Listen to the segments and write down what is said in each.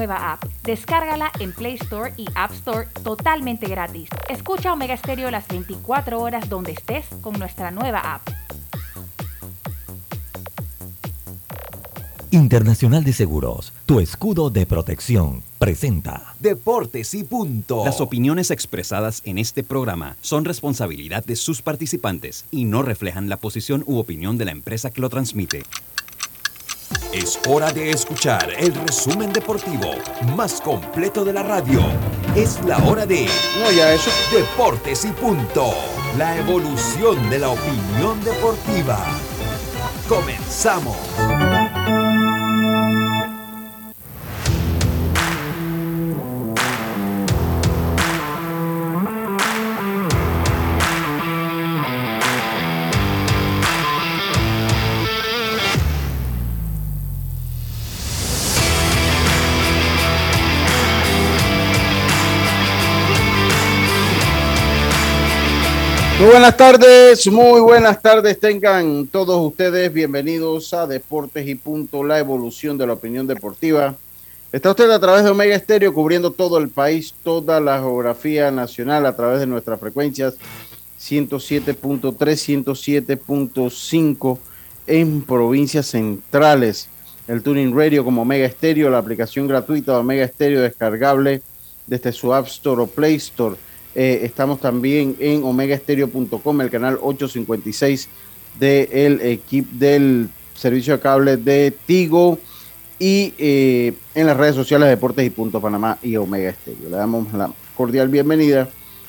nueva app. Descárgala en Play Store y App Store totalmente gratis. Escucha Omega Stereo las 24 horas donde estés con nuestra nueva app. Internacional de Seguros, tu escudo de protección, presenta Deportes y punto. Las opiniones expresadas en este programa son responsabilidad de sus participantes y no reflejan la posición u opinión de la empresa que lo transmite. Es hora de escuchar el resumen deportivo más completo de la radio. Es la hora de No, ya eso. Deportes y punto. La evolución de la opinión deportiva. Comenzamos. Muy buenas tardes, muy buenas tardes. Tengan todos ustedes bienvenidos a Deportes y Punto, la evolución de la opinión deportiva. Está usted a través de Omega Estéreo cubriendo todo el país, toda la geografía nacional a través de nuestras frecuencias 107.3, 107.5 en provincias centrales. El Tuning Radio como Omega Estéreo, la aplicación gratuita de Omega Estéreo descargable desde su App Store o Play Store eh, estamos también en omegaestereo.com, el canal 856 del equipo del servicio de cable de Tigo y eh, en las redes sociales Deportes y Punto Panamá y Omega Estéreo. Le damos la cordial bienvenida.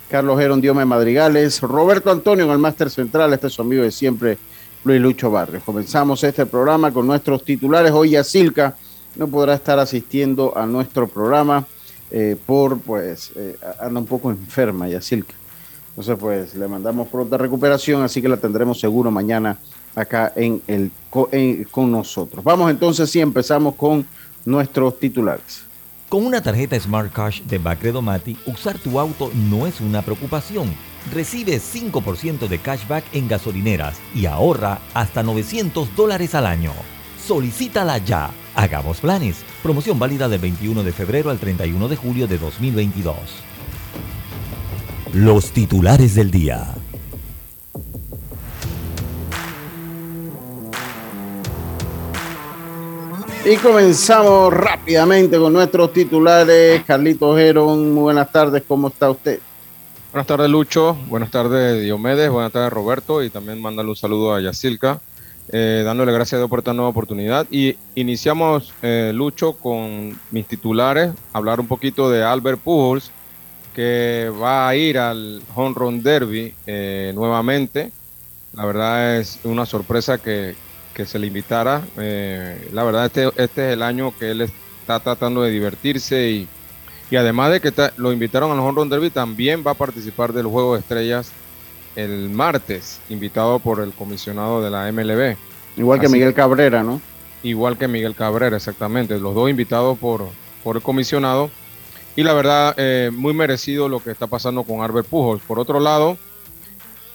Carlos Geron Diome Madrigales, Roberto Antonio en el Máster Central, este es su amigo de siempre, Luis Lucho Barrios. Comenzamos este programa con nuestros titulares. Hoy Silca no podrá estar asistiendo a nuestro programa eh, por, pues, eh, anda un poco enferma, Yacilca. Entonces, pues, le mandamos pronta recuperación, así que la tendremos seguro mañana acá en el, con nosotros. Vamos entonces, y empezamos con nuestros titulares. Con una tarjeta Smart Cash de Bacredo Mati, usar tu auto no es una preocupación. Recibe 5% de cashback en gasolineras y ahorra hasta 900 dólares al año. Solicítala ya. Hagamos planes. Promoción válida del 21 de febrero al 31 de julio de 2022. Los titulares del día. Y comenzamos rápidamente con nuestros titulares. Carlito Geron, muy buenas tardes, ¿cómo está usted? Buenas tardes, Lucho. Buenas tardes, Diomedes. Buenas tardes, Roberto. Y también mandarle un saludo a Yacilca. Eh, dándole gracias a Dios por esta nueva oportunidad. Y iniciamos, eh, Lucho, con mis titulares, hablar un poquito de Albert Pujols, que va a ir al Home Run Derby eh, nuevamente. La verdad es una sorpresa que, se le invitara. la verdad, este, este es el año que él está tratando de divertirse y, y además de que lo invitaron al Home Run Derby, también va a participar del Juego de Estrellas el martes, invitado por el comisionado de la MLB. Igual que Miguel Cabrera, ¿no? Igual que Miguel Cabrera, exactamente. Los dos invitados por, por el comisionado. Y la verdad, eh, muy merecido lo que está pasando con Albert Pujols. Por otro lado,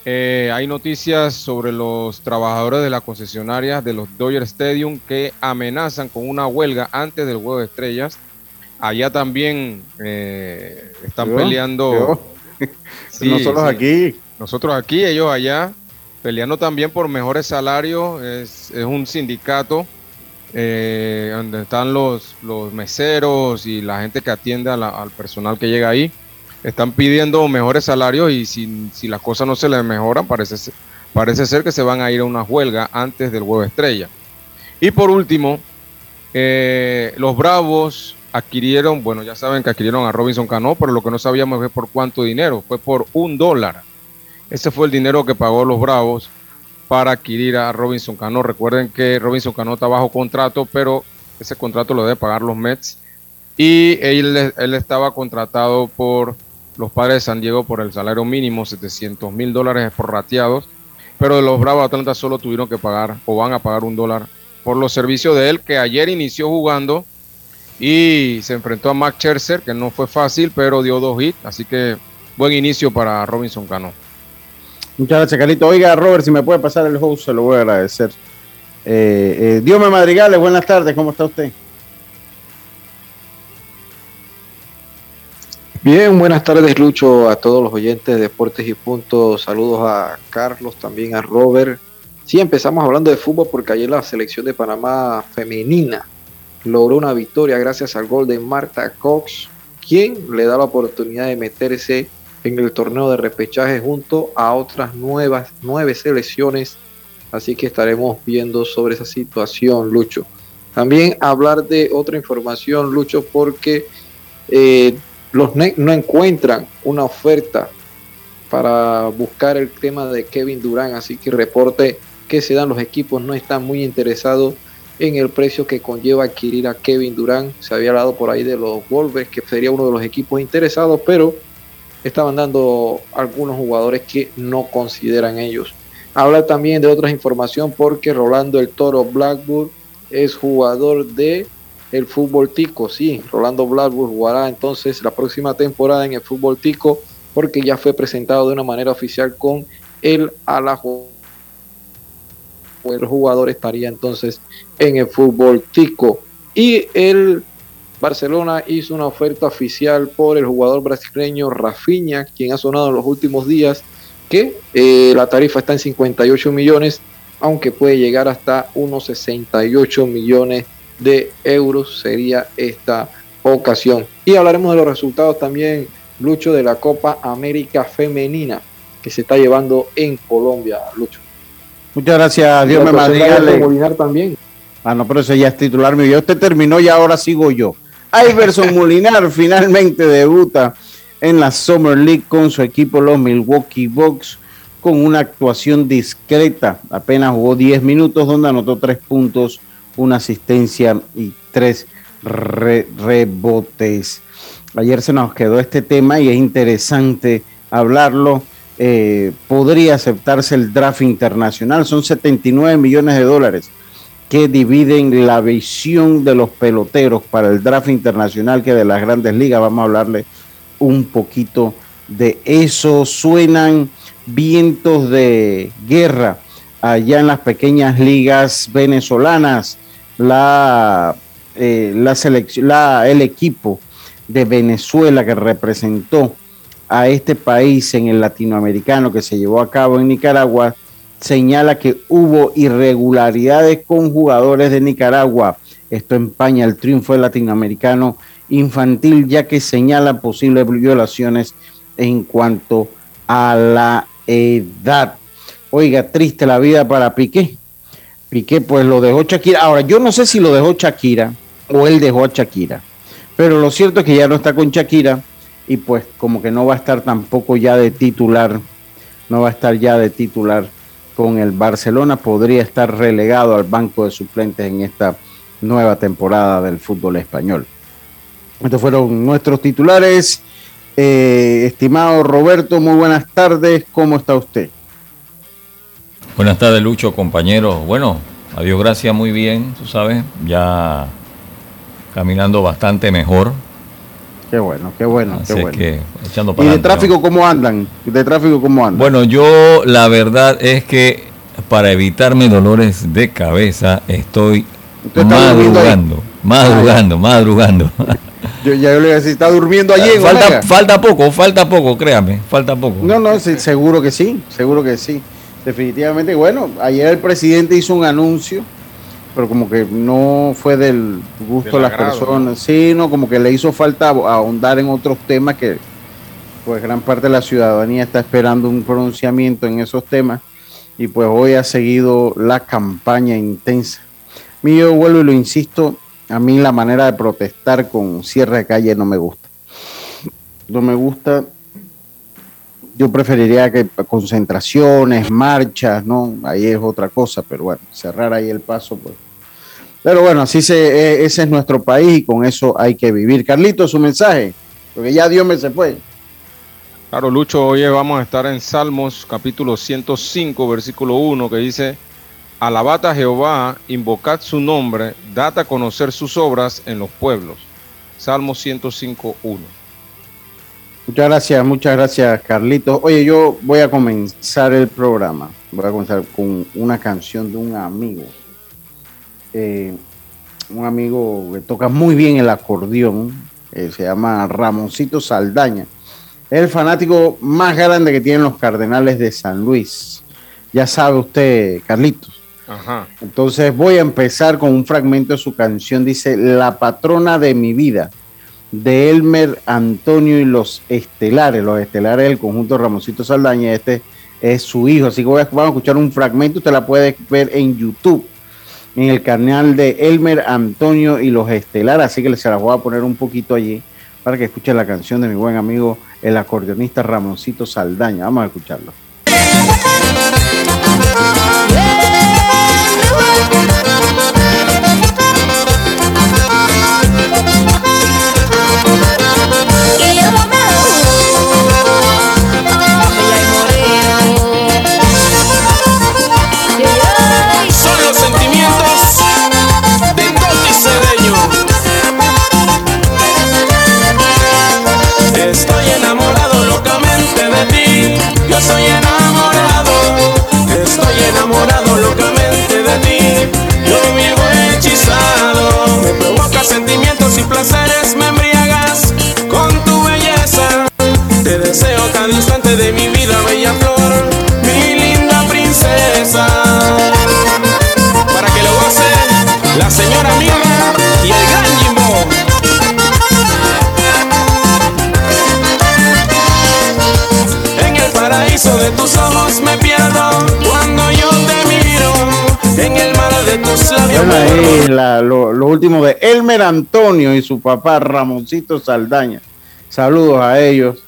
eh, hay noticias sobre los trabajadores de la concesionaria de los Dodger Stadium que amenazan con una huelga antes del Juego de Estrellas. Allá también eh, están peleando. Sí, Nosotros aquí. Nosotros aquí, ellos allá, peleando también por mejores salarios. Es, un sindicato eh, donde están los, los meseros y la gente que atiende al personal que llega ahí. Están pidiendo mejores salarios y si, si las cosas no se les mejoran, parece, parece ser que se van a ir a una huelga antes del huevo estrella. Y por último, eh, los Bravos adquirieron, bueno, ya saben que adquirieron a Robinson Cano, pero lo que no sabíamos es por cuánto dinero, fue por un dólar. Ese fue el dinero que pagó los Bravos para adquirir a Robinson Cano. Recuerden que Robinson Cano está bajo contrato, pero ese contrato lo debe pagar los Mets. Y él, estaba contratado por los padres de San Diego por el salario mínimo, 700 mil dólares por rateados. Pero los Bravos de Atlanta solo tuvieron que pagar o van a pagar un dólar por los servicios de él, que ayer inició jugando y se enfrentó a Max Scherzer, que no fue fácil, pero dio dos hits. Así que buen inicio para Robinson Cano. Muchas gracias, Carlito. Oiga, Robert, si me puede pasar el host, se lo voy a agradecer. Eh, eh, Dios me madrigales, buenas tardes, ¿cómo está usted? Bien, buenas tardes Lucho, a todos los oyentes de Deportes y Puntos. Saludos a Carlos, también a Robert. Sí, empezamos hablando de fútbol porque ayer la selección de Panamá femenina logró una victoria gracias al gol de Marta Cox, quien le da la oportunidad de meterse en el torneo de repechaje junto a otras nuevas nueve selecciones. Así que estaremos viendo sobre esa situación, Lucho. También hablar de otra información, Lucho, porque eh, los Nets no encuentran una oferta para buscar el tema de Kevin Durant, así que reporte que se dan los equipos no están muy interesados en el precio que conlleva adquirir a Kevin Durant. Se había hablado por ahí de los Wolves, que sería uno de los equipos interesados, pero estaban dando algunos jugadores que no consideran ellos. Habla también de otras información porque Rolando el Toro Blackburn es jugador de el fútbol tico. Sí, Rolando Blackburn jugará entonces la próxima temporada en el fútbol tico porque ya fue presentado de una manera oficial con el Alajo. El jugador estaría entonces en el fútbol tico. Y el Barcelona hizo una oferta oficial por el jugador brasileño Rafinha, quien ha sonado en los últimos días, que eh, la tarifa está en 58 millones, aunque puede llegar hasta unos 68 millones de euros sería esta ocasión. Y hablaremos de los resultados también, Lucho, de la Copa América Femenina que se está llevando en Colombia, Lucho. Muchas gracias, Dios me bendiga. también. Ah, no, pero ese ya es titular mío. Ya usted terminó y ahora sigo yo. Iverson Molinar finalmente debuta en la Summer League con su equipo los Milwaukee Bucks con una actuación discreta. Apenas jugó 10 minutos donde anotó 3 puntos una asistencia y tres rebotes. Ayer se nos quedó este tema y es interesante hablarlo. Eh, podría aceptarse el draft internacional. Son 79 millones de dólares que dividen la visión de los peloteros para el draft internacional que de las grandes ligas. Vamos a hablarle un poquito de eso. Suenan vientos de guerra allá en las pequeñas ligas venezolanas la, eh, la selección, la, el equipo de Venezuela que representó a este país en el latinoamericano que se llevó a cabo en Nicaragua, señala que hubo irregularidades con jugadores de Nicaragua. Esto empaña el triunfo del latinoamericano infantil, ya que señala posibles violaciones en cuanto a la edad. Oiga, triste la vida para Piqué. Piqué pues lo dejó Shakira. Ahora, yo no sé si lo dejó Shakira o él dejó a Shakira, pero lo cierto es que ya no está con Shakira y pues como que no va a estar tampoco ya de titular, no va a estar ya de titular con el Barcelona, podría estar relegado al banco de suplentes en esta nueva temporada del fútbol español. Estos fueron nuestros titulares. Eh, estimado Roberto, muy buenas tardes, ¿cómo está usted? Buenas tardes, Lucho, compañeros. Bueno, adiós, gracias, muy bien, tú sabes, ya caminando bastante mejor. Qué bueno, qué bueno, qué bueno. Que, echando para ¿Y de tráfico cómo andan? ¿De tráfico cómo andan? Bueno, yo la verdad es que para evitarme dolores de cabeza estoy madrugando, madrugando, madrugando. Yo ya yo le decía, está durmiendo allí en falta, falta poco, falta poco, créame, falta poco. No, no, seguro que sí, seguro que sí. Definitivamente, bueno, ayer el presidente hizo un anuncio, pero como que no fue del gusto de, las personas. Sí, no, como que le hizo falta ahondar en otros temas que pues gran parte de la ciudadanía está esperando un pronunciamiento en esos temas y pues hoy ha seguido la campaña intensa. Mío, vuelvo y lo insisto, a mí la manera de protestar con cierre de calle no me gusta. No me gusta yo preferiría que concentraciones, marchas, ¿no? Ahí es otra cosa, pero bueno, cerrar ahí el paso, pues. Pero bueno, así se, e, ese es nuestro país y con eso hay que vivir. Carlito, su mensaje, porque ya Dios me se fue. Claro, Lucho, hoy vamos a estar en Salmos capítulo 105, versículo 1, que dice, Alabad a Jehová, invocad su nombre, dad a conocer sus obras en los pueblos. Salmos 105, 1. Muchas gracias, muchas gracias, Carlitos. Oye, yo voy a comenzar el programa. Voy a comenzar con una canción de un amigo. Eh, un amigo que toca muy bien el acordeón. eh, se llama Ramoncito Saldaña. Es el fanático más grande que tienen los Cardenales de San Luis. Ya sabe usted, Carlitos. Ajá. Entonces voy a empezar con un fragmento de su canción. Dice, La patrona de mi vida, de Elmer Antonio y los Estelares. Los Estelares del conjunto Ramoncito Saldaña. Este es su hijo. Así que voy a, vamos a escuchar un fragmento. Usted la puede ver en YouTube, en el canal de Elmer Antonio y los Estelares. Así que se la voy a poner un poquito allí para que escuche la canción de mi buen amigo, el acordeonista Ramoncito Saldaña. Vamos a escucharlo. Yo soy enamorado. Estoy enamorado locamente de ti. Yo vivo hechizado. Me provoca sentimientos y placeres. Me de tus ojos me pierdo cuando yo te miro. En el mar de tus labios Bueno, ahí la- lo, lo último de Elmer Antonio y su papá Ramoncito Saldaña. Saludos a ellos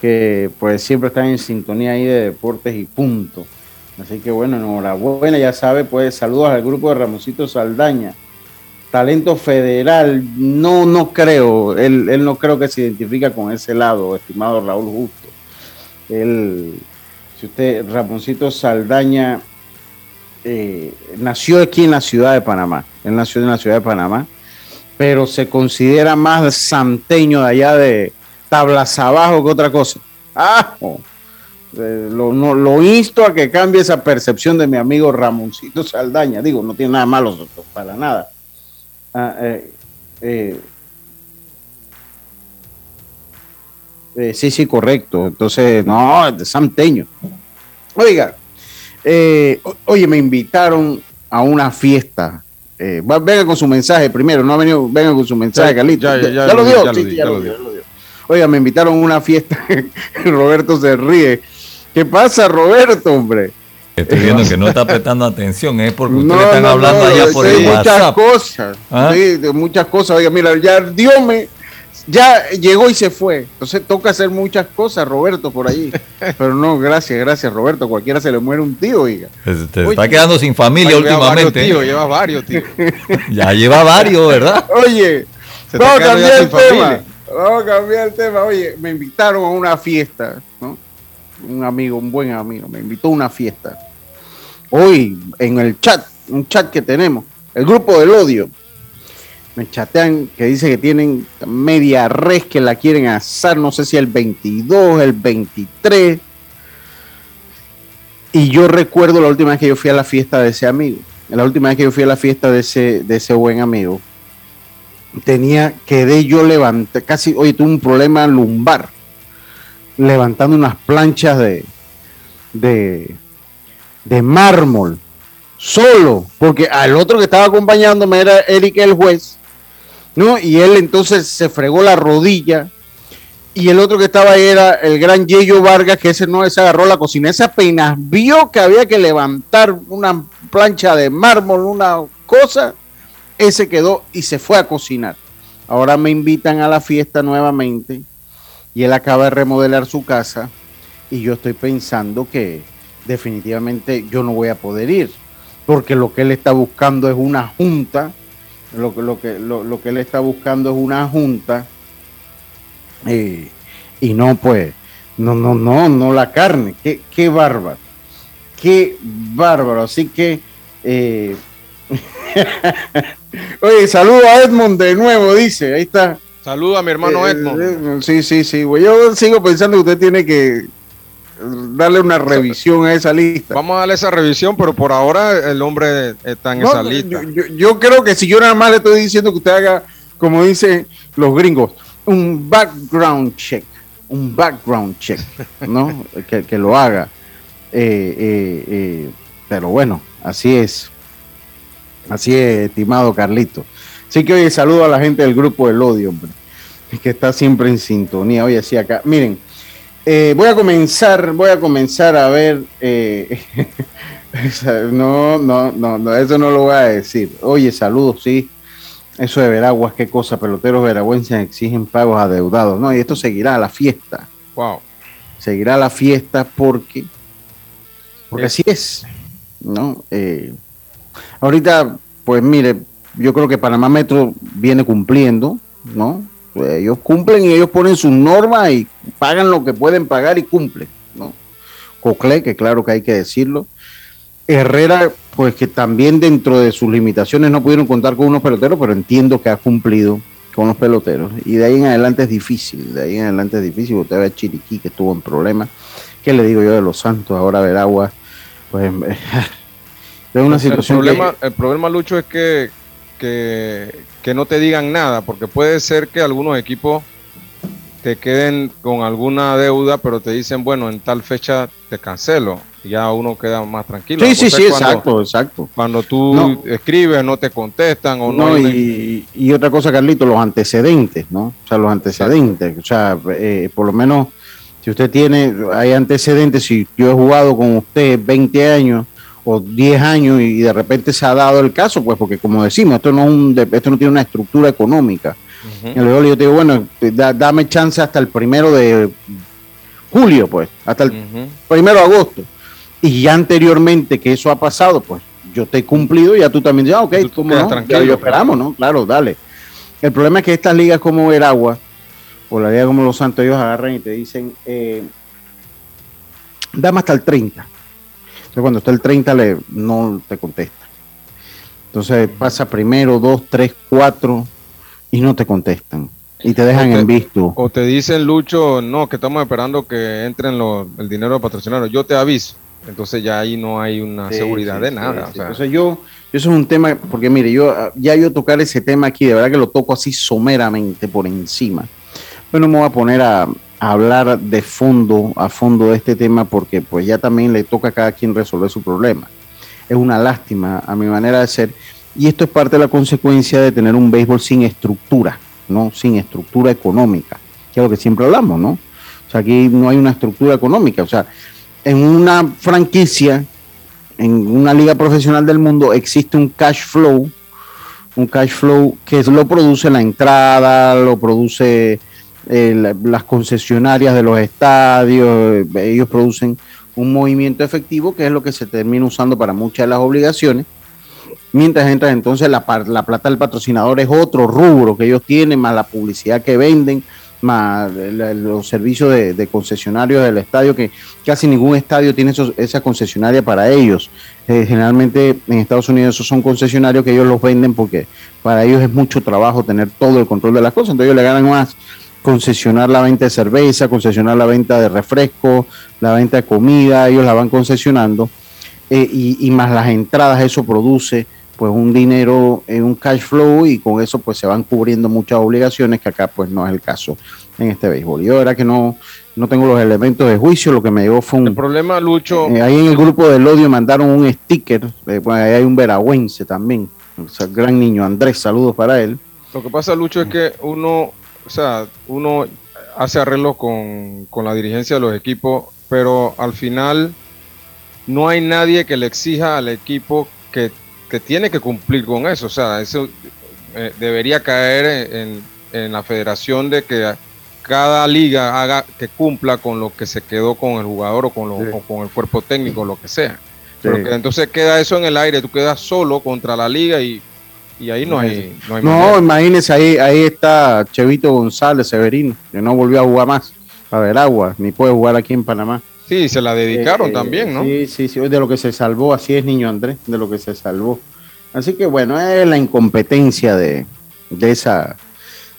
que pues siempre están en sintonía ahí de deportes y punto. Así que bueno, enhorabuena, ya sabe, pues saludos al grupo de Ramoncito Saldaña. Talento federal, no, no creo, él, él no creo que se identifica con ese lado, estimado Raúl Justo. Él, si usted, Ramoncito Saldaña, eh, nació aquí en la ciudad de Panamá. Él nació en la ciudad de Panamá, pero se considera más santeño de allá de tablas abajo que otra cosa. Ah. Eh, lo insto a que cambie esa percepción de mi amigo Ramoncito Saldaña. Digo, no tiene nada malo para nada. Ah, eh, eh, eh, sí, sí, correcto. Entonces, no, es de santeño. Oiga, eh, oye, me invitaron a una fiesta. Eh, va- venga con su mensaje primero, no ha venido, venga con su mensaje, Ya, Carlito. ya, ya, ya lo lo di, dio, ya lo di, ya dio, di. ya lo dio. Oiga, me invitaron a una fiesta. Roberto se ríe. ¿Qué pasa, Roberto, hombre? Estoy viendo que no está prestando atención, es porque ustedes No, están no, hablando no, allá por el muchas WhatsApp. cosas. ¿Ah? Sí, de muchas cosas. Oiga, mira, ya Dios me, ya llegó y se fue. Entonces toca hacer muchas cosas, Roberto, por ahí. Pero no, gracias, gracias, Roberto. Cualquiera se le muere un tío. Pues, Te Oye. está quedando sin familia lleva varios, últimamente. tío, lleva varios, tío. Ya lleva varios, ¿verdad? Oye, Se vamos a cambiar el tema. familia. Vamos a cambiar el tema. Oye, me invitaron a una fiesta, ¿no? Un amigo, un buen amigo, me invitó a una fiesta. Hoy, en el chat, un chat que tenemos, el grupo del odio, me chatean que dice que tienen media res que la quieren asar, no sé si el 22, el 23. Y yo recuerdo la última vez que yo fui a la fiesta de ese amigo, la última vez que yo fui a la fiesta de ese, de ese buen amigo, tenía, quedé yo levantar, casi, oye, tuve un problema lumbar, levantando unas planchas de, de, de mármol, solo, porque al otro que estaba acompañándome era Eric el juez, ¿no? Y él entonces se fregó la rodilla, y el otro que estaba ahí era el gran Yeyo Vargas, que ese no se agarró la cocina, ese apenas vio que había que levantar una plancha de mármol, una cosa, ese quedó y se fue a cocinar. Ahora me invitan a la fiesta nuevamente y él acaba de remodelar su casa y yo estoy pensando que definitivamente yo no voy a poder ir porque lo que él está buscando es una junta, lo que, lo que, lo, lo que él está buscando es una junta eh, y no pues, no, no, no, no la carne, qué, qué bárbaro, qué bárbaro, así que... eh, Oye, saludo a Edmond de nuevo, dice. Ahí está. Saludo a mi hermano Eh, Edmond. eh, sí, sí, sí. güey. Yo sigo pensando que usted tiene que darle una revisión a esa lista. Vamos a darle esa revisión, pero por ahora el hombre está en No, esa lista. yo, yo- yo creo que si yo nada más le estoy diciendo que usted haga, como dicen los gringos, un background check, un background check, ¿no? que, lo haga. Eh, eh, eh, pero bueno, así es. Así es, estimado Carlito. Así que oye, saludo a la gente del grupo del odio, hombre, que está siempre en sintonía. Oye, así acá. Miren, voy a comenzar, voy a comenzar a ver. no, no, no, no, eso no lo voy a decir. Oye, saludos, sí. Eso de Veraguas, qué cosa, peloteros veragüenses exigen pagos adeudados. No, y esto seguirá a la fiesta. Wow. Seguirá a la fiesta porque, porque así es. ¿no? Eh, ahorita, pues mire, yo creo que Panamá Metro viene cumpliendo, ¿no? Pues ellos cumplen y ellos ponen sus normas y pagan lo que pueden pagar y cumplen, ¿no? Cocle, que claro que hay que decirlo, Herrera, pues que también dentro de sus limitaciones no pudieron contar con unos peloteros, pero entiendo que ha cumplido con los peloteros. Y de ahí en adelante es difícil, de ahí en adelante es difícil. Usted ve a Chiriquí que estuvo en problemas. ¿Qué le digo yo de los Santos? Ahora Veragua, pues es una situación. El problema, el problema Lucho, es que, que, que no te digan nada, porque puede ser que algunos equipos te queden con alguna deuda, pero te dicen, bueno, en tal fecha te cancelo ya uno queda más tranquilo. Sí, sí, sí, exacto, exacto. Cuando tú escribes, no te contestan o no. y, y, otra cosa, Carlito, los antecedentes, ¿no? O sea, los antecedentes. O sea, eh, por lo menos, si usted tiene, hay antecedentes, si yo he jugado con usted 20 años o 10 años y de repente se ha dado el caso, pues porque como decimos, esto no, es un, esto no tiene una estructura económica. y luego yo te digo, bueno, dame chance hasta el primero de julio, pues, hasta el primero de agosto y ya anteriormente que eso ha pasado, pues yo te he cumplido y ya tú también dices, ah, ok, como no? ya yo esperamos, ¿no? Claro, dale. El problema es que estas ligas como Veragua o la liga como Los Santos, ellos agarran y te dicen, eh, dame hasta el 30. Entonces cuando está el 30 le, no te contesta. Entonces pasa primero, dos, tres, cuatro y no te contestan. Y te dejan en visto. O te dicen, Lucho, no, que estamos esperando que entren el dinero de patrocinador. Yo te aviso. Entonces ya ahí no hay una seguridad de nada. O sea. yo, eso es un tema, porque mire, yo ya yo tocar ese tema aquí, de verdad que lo toco así someramente por encima. Pero no me voy a poner a, hablar de fondo, a fondo de este tema, porque pues ya también le toca a cada quien resolver su problema. Es una lástima a mi manera de ser. Y esto es parte de la consecuencia de tener un béisbol sin estructura, ¿no? Sin estructura económica, que es lo que siempre hablamos, ¿no? O sea, aquí no hay una estructura económica. O sea, en una franquicia, en una liga profesional del mundo, existe un cash flow, un cash flow que lo produce la entrada, lo produce eh, las concesionarias de los estadios, ellos producen un movimiento efectivo que es lo que se termina usando para muchas de las obligaciones. Mientras entra entonces la, la plata del patrocinador es otro rubro que ellos tienen, más la publicidad que venden, más los servicios de, concesionarios del estadio, que casi ningún estadio tiene esa concesionaria para ellos. Eh, generalmente en Estados Unidos esos son concesionarios que ellos los venden porque para ellos es mucho trabajo tener todo el control de las cosas, entonces ellos le ganan más concesionar la venta de cerveza, concesionar la venta de refresco, la venta de comida, ellos la van concesionando eh, y, y más las entradas, eso produce pues un dinero en un cash flow y con eso pues se van cubriendo muchas obligaciones que acá pues no es el caso en este béisbol. Yo era que no, no tengo los elementos de juicio, lo que me llegó fue un... El problema, Lucho... Eh, ahí en el grupo del odio mandaron un sticker, eh, pues ahí hay un veragüense también, o sea, gran niño Andrés, saludos para él. Lo que pasa, Lucho, es que uno, o sea, uno hace arreglos con, con la dirigencia de los equipos, pero al final no hay nadie que le exija al equipo que que tiene que cumplir con eso. O sea, eso eh, debería caer en, en, la federación de que cada liga haga que cumpla con lo que se quedó con el jugador o con, lo, con el cuerpo técnico, lo que sea. Pero entonces queda eso en el aire, tú quedas solo contra la liga y, y ahí no hay. No, hay no imagínese, ahí, ahí está Chevito González Severino, que no volvió a jugar más a ver agua, ni puede jugar aquí en Panamá. Sí, se la dedicaron eh, también, ¿no? Sí, sí, sí, de lo que se salvó, así es Niño Andrés, de lo que se salvó. Así que bueno, es la incompetencia de, de esa,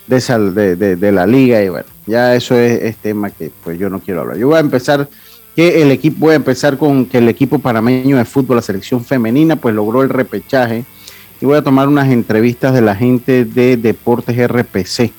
de, esa de, de, la liga y bueno, ya eso es, tema que pues yo no quiero hablar. Yo voy a empezar que el equipo, voy a empezar con que el equipo panameño de fútbol, la selección femenina, pues logró el repechaje y voy a tomar unas entrevistas de la gente de Deportes RPC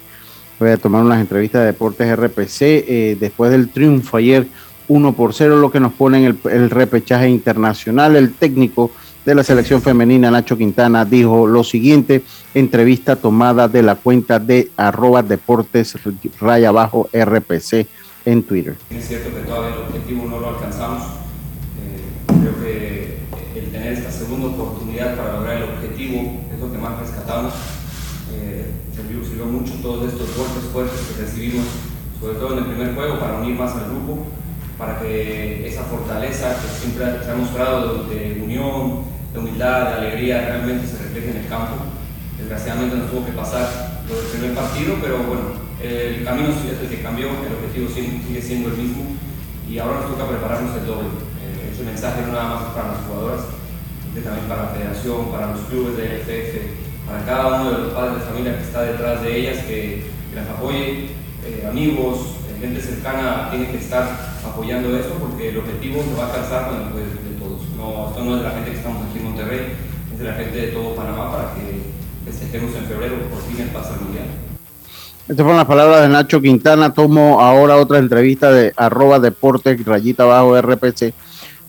voy a tomar unas entrevistas de Deportes RPC eh, después del triunfo ayer 1 por 0, lo que nos pone en el, repechaje internacional. El técnico de la selección femenina, Nacho Quintana, dijo lo siguiente, entrevista tomada de la cuenta de arroba deportes raya abajo RPC en Twitter. Es cierto que todavía el objetivo no lo alcanzamos. Eh, creo que el tener esta segunda oportunidad para lograr el objetivo es lo que más rescatamos. Eh, sirvió, sirvió mucho todos estos golpes fuertes que recibimos, sobre todo en el primer juego, para unir más al grupo, para que esa fortaleza que siempre se ha mostrado de, unión, de humildad, de alegría, realmente se refleje en el campo. Desgraciadamente nos tuvo que pasar lo del primer partido, pero bueno, el camino es el que cambió, el objetivo sigue siendo el mismo y ahora nos toca prepararnos el doble. Eh, ese mensaje no nada más para las jugadoras, también para la federación, para los clubes de FF, para cada uno de los padres de familia que está detrás de ellas, que, que las apoye, eh, amigos, eh, gente cercana tiene que estar apoyando esto porque el objetivo se va a alcanzar con el poder de todos. No, esto no es de la gente que estamos aquí en Monterrey, es de la gente de todo Panamá para que festejemos en febrero por fin el pase al mundial. Estas fueron las palabras de Nacho Quintana. Tomo ahora otra entrevista de arroba deporte rayita abajo RPC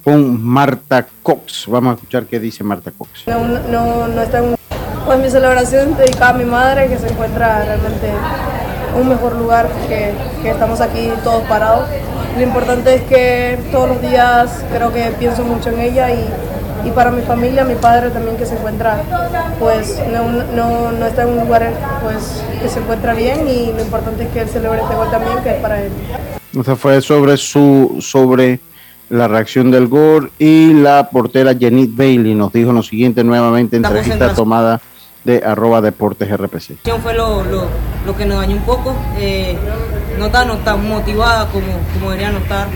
con Marta Cox. Vamos a escuchar qué dice Marta Cox. No, no, no está en... Pues mi celebración dedicada a mi madre que se encuentra realmente en un mejor lugar que, que estamos aquí todos parados. Lo importante es que todos los días creo que pienso mucho en ella y, y para mi familia, mi padre también que se encuentra, pues no, no, no, está en un lugar pues, que se encuentra bien y lo importante es que él celebre este gol también, que es para él. Esta fue sobre su sobre la reacción del gol y la portera Jenny Bailey nos dijo lo siguiente nuevamente entrevista en tomada de arroba deportes RPC. Fue lo, lo, lo, que nos dañó un poco, eh, no está no tan motivada como, como debería no estar,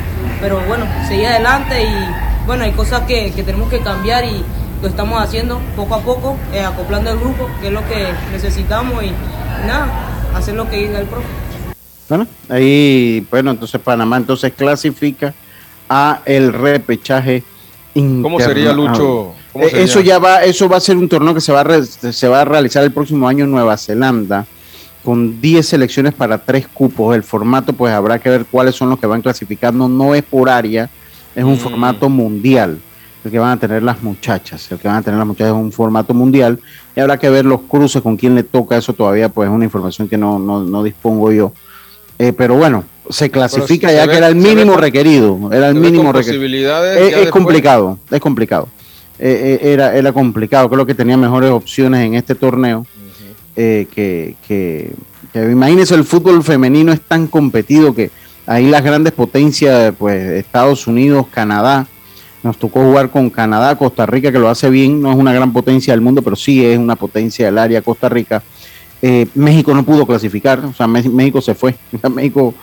pero bueno, seguir adelante y bueno, hay cosas que, que, tenemos que cambiar y lo estamos haciendo poco a poco, eh, acoplando el grupo, que es lo que necesitamos y, nada, hacer lo que diga el profe. Bueno, ahí, bueno, entonces Panamá entonces clasifica a el repechaje ¿Cómo sería Lucho? ¿Cómo sería? Eso ya va, eso va a ser un torneo que se va a, re, se va a realizar el próximo año en Nueva Zelanda con 10 selecciones para 3 cupos. El formato, pues habrá que ver cuáles son los que van clasificando. No es por área, es un mm. formato mundial el que van a tener las muchachas. El que van a tener las muchachas es un formato mundial y habrá que ver los cruces con quién le toca. Eso todavía, pues, es una información que no, no, no dispongo yo. Eh, pero bueno, se clasifica ya ve, que era el mínimo ve, requerido. Era el mínimo requerido. Es, es complicado, es complicado. Eh, eh, era, era complicado. Creo que tenía mejores opciones en este torneo. Eh, que, que, que, imagínense, el fútbol femenino es tan competido que ahí las grandes potencias, pues Estados Unidos, Canadá. Nos tocó jugar con Canadá, Costa Rica, que lo hace bien. No es una gran potencia del mundo, pero sí es una potencia del área Costa Rica. Eh, México no pudo clasificar, o sea, México se fue. México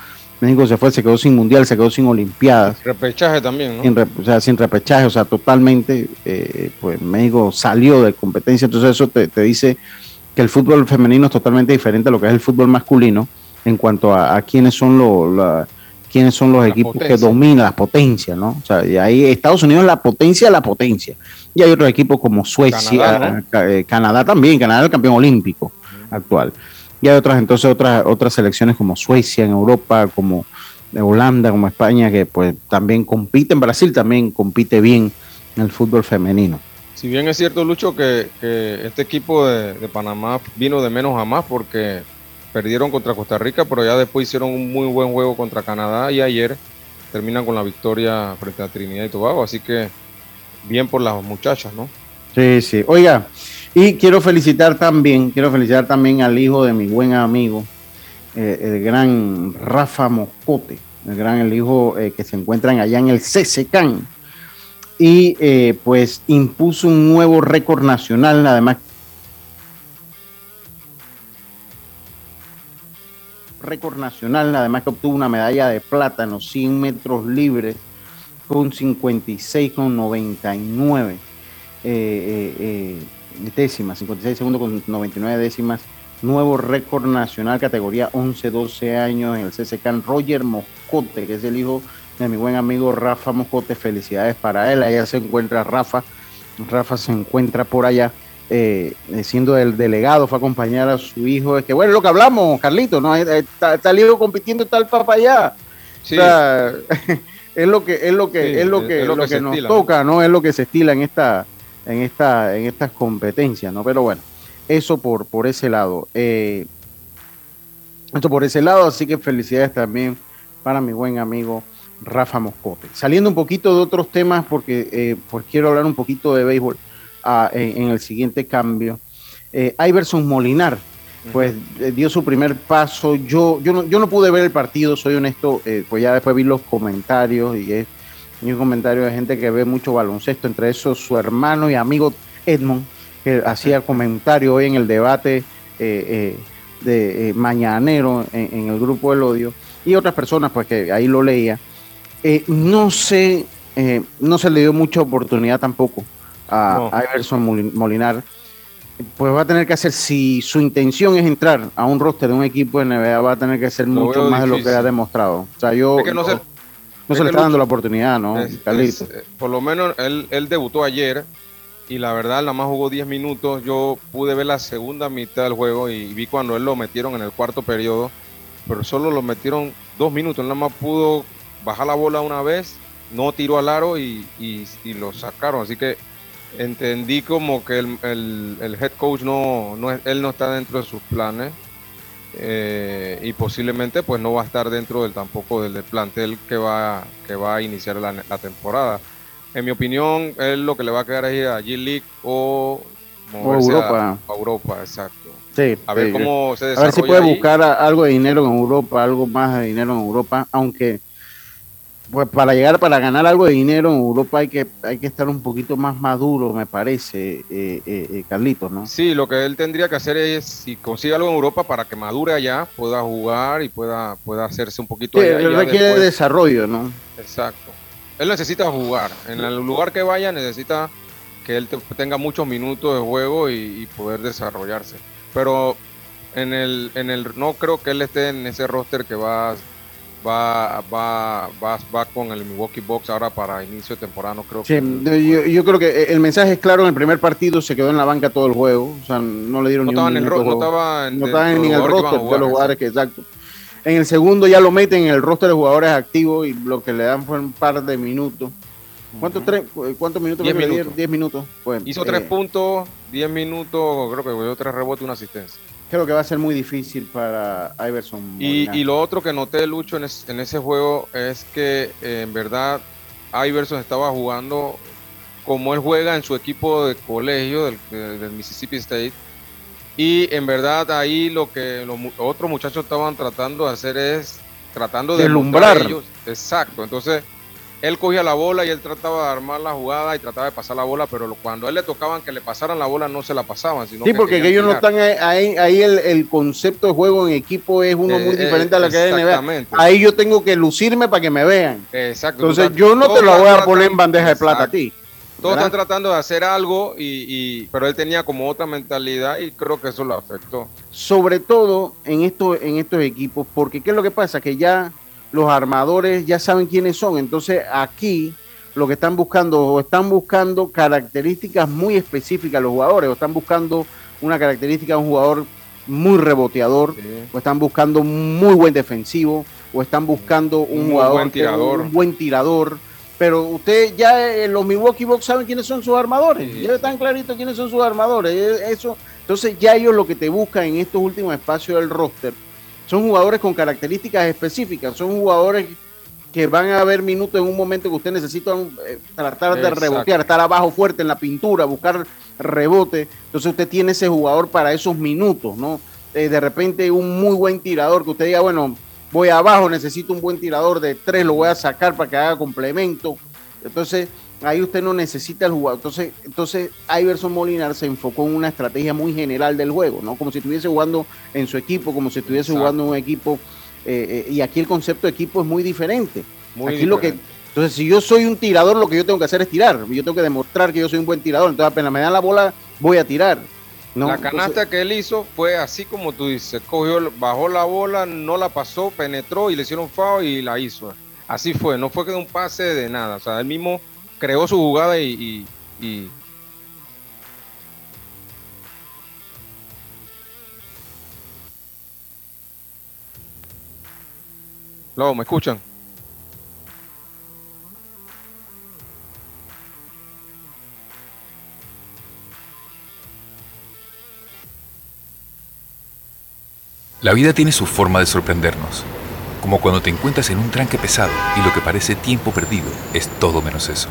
México se fue, se quedó sin mundial, se quedó sin olimpiadas. Repechaje también, ¿no? Sin, o sea, sin repechaje, o sea, totalmente, eh, pues México salió de competencia, entonces eso te, te, dice que el fútbol femenino es totalmente diferente a lo que es el fútbol masculino en cuanto a, a quiénes son los, la, quiénes son los la equipos potencia. que dominan las potencias, ¿no? O sea, y ahí Estados Unidos es la potencia de la potencia. Y hay otros equipos como Suecia, Canadá, ¿no? eh, Canadá también, Canadá es el campeón olímpico actual y hay otras entonces otras otras selecciones como Suecia en Europa como Holanda como España que pues también compiten. Brasil también compite bien en el fútbol femenino. Si bien es cierto Lucho que, que este equipo de, de, Panamá vino de menos a más porque perdieron contra Costa Rica pero ya después hicieron un muy buen juego contra Canadá y ayer terminan con la victoria frente a Trinidad y Tobago. Así que bien por las muchachas no sí sí. Oiga y quiero felicitar también, quiero felicitar también al hijo de mi buen amigo, eh, el gran Rafa Moscote, el gran el hijo eh, que se encuentran allá en el CCCAN. Y eh, pues impuso un nuevo récord nacional, además. Récord nacional, además que obtuvo una medalla de plata en los 100 metros libres con 56,99. Eh, eh, décimas, 56 segundos con 99 décimas, nuevo récord nacional, categoría 11-12 años en el CCCAN, Roger Moscote, que es el hijo de mi buen amigo Rafa Moscote, felicidades para él, allá se encuentra Rafa, Rafa se encuentra por allá, eh, siendo el delegado, fue a acompañar a su hijo. Es que bueno, es lo que hablamos, Carlito, ¿no? Está, está el hijo compitiendo, está el papá allá. Sí. es lo que, es lo que, es lo que, lo que, nos toca, ¿no? Es lo que se estila en esta, en esta, en estas competencias, ¿no? Pero bueno, eso por, por ese lado. Eh, esto por ese lado, así que felicidades también para mi buen amigo Rafa Moscote. Saliendo un poquito de otros temas, porque eh, pues quiero hablar un poquito de béisbol ah, en, el siguiente cambio. Eh, Iverson Molinar, pues eh, dio su primer paso. Yo, yo, no, yo no pude ver el partido, soy honesto, eh, pues ya después vi los comentarios y es un comentario de gente que ve mucho baloncesto, entre esos su hermano y amigo Edmond, que hacía comentario hoy en el debate de mañanero en, el grupo del odio, y otras personas pues que ahí lo leía. no sé, no se le dio mucha oportunidad tampoco a, Iverson Molinar pues va a tener que hacer, si su intención es entrar a un roster de un equipo de NBA, va a tener que hacer mucho más de lo que ha demostrado. O sea, yo... no, se, le está dando la oportunidad, ¿no? Eh, por lo menos él, él debutó ayer y la verdad nada más jugó 10 minutos. Yo pude ver la segunda mitad del juego y vi cuando él lo metieron en el cuarto periodo, pero solo lo metieron dos minutos. Él nada más pudo bajar la bola una vez, no tiró al aro y, y, y lo sacaron. Así que entendí como que el, el, head coach no, no, él no está dentro de sus planes eh, y posiblemente pues no va a estar dentro del tampoco del, plantel que va, que va a iniciar la, temporada. En mi opinión, él lo que le va a quedar es ir a G-League o, Europa. A, Europa, exacto. Sí, a ver cómo se desarrolla. A ver si puede buscar algo de dinero en Europa, algo más de dinero en Europa, aunque pues para llegar, para ganar algo de dinero en Europa hay que, hay que estar un poquito más maduro, me parece, eh, eh, eh, Carlitos, ¿no? Sí, lo que él tendría que hacer es, si consigue algo en Europa para que madure allá, pueda jugar y pueda, pueda hacerse un poquito... Sí, él requiere desarrollo, ¿no? Exacto. Él necesita jugar. En el lugar que vaya necesita que él tenga muchos minutos de juego y, y poder desarrollarse. Pero en el, en el, no creo que él esté en ese roster que va va, va, va, va con el Milwaukee Box ahora para inicio de temporada, no creo sí, Yo, yo, creo que el mensaje es claro, en el primer partido se quedó en la banca todo el juego, o sea, no le dieron no ni un en el No estaba en, no estaba en, el roster de los jugadores que, exacto. En el segundo ya lo meten en el roster de jugadores activos y lo que le dan fue un par de minutos. ¿Cuántos, tres, ¿cuántos minutos? Diez minutos. Diez minutos. Hizo tres eh, puntos, diez minutos, creo que dio tres rebotes y una asistencia creo que va a ser muy difícil para Iverson. Y, y, lo otro que noté, Lucho, en, en ese juego es que eh, en verdad Iverson estaba jugando como él juega en su equipo de colegio del, Mississippi State. Y en verdad ahí lo que los otros muchachos estaban tratando de hacer es tratando de deslumbrar. Exacto. Entonces él cogía la bola y él trataba de armar la jugada y trataba de pasar la bola, pero cuando a él le tocaban que le pasaran la bola no se la pasaban. Sino sí, porque ellos no están ahí, ahí el, concepto de juego en equipo es uno muy eh, diferente a la que hay en NBA. Ahí yo tengo que lucirme para que me vean. Exacto. Entonces yo no te lo voy a poner en bandeja de plata a ti. Todos están tratando de hacer algo, y, pero él tenía como otra mentalidad y creo que eso lo afectó. Sobre todo en, esto, en estos equipos, porque ¿qué es lo que pasa? Que ya los armadores ya saben quiénes son. Entonces aquí lo que están buscando, o están buscando características muy específicas los jugadores, o están buscando una característica de un jugador muy reboteador, o están buscando un muy buen defensivo, o están buscando un, jugador buen tirador. un buen tirador. Pero usted ya en los Milwaukee Bucks saben quiénes son sus armadores, ya están claritos quiénes son sus armadores. Eso, entonces ya ellos lo que te buscan en estos últimos espacios del roster son jugadores con características específicas, son jugadores que van a haber minutos en un momento que usted necesita eh, tratar de rebotear, estar abajo fuerte en la pintura, buscar rebote. Entonces usted tiene ese jugador para esos minutos, ¿no? Eh, de repente un muy buen tirador que usted diga, bueno, voy abajo, necesito un buen tirador de tres, lo voy a sacar para que haga complemento. Entonces, ahí usted no necesita el jugador. Entonces, entonces Iverson Molinar se enfocó en una estrategia muy general del juego, ¿no? Como si estuviese jugando en su equipo, como si estuviese jugando en un equipo. Eh, eh, y aquí el concepto de equipo es muy diferente. Muy aquí lo que entonces, si yo soy un tirador, lo que yo tengo que hacer es tirar. Yo tengo que demostrar que yo soy un buen tirador. Entonces, apenas me dan la bola, voy a tirar. ¿no? La canasta que él hizo fue así como tú dices. Cogió, bajó la bola, no la pasó, penetró y le hicieron foul y la hizo. Así fue. No fue que un pase de nada. O sea, él mismo creó su jugada y, y, ¿me escuchan? La vida tiene su forma de sorprendernos, como cuando te encuentras en un tranque pesado y lo que parece tiempo perdido es todo menos eso.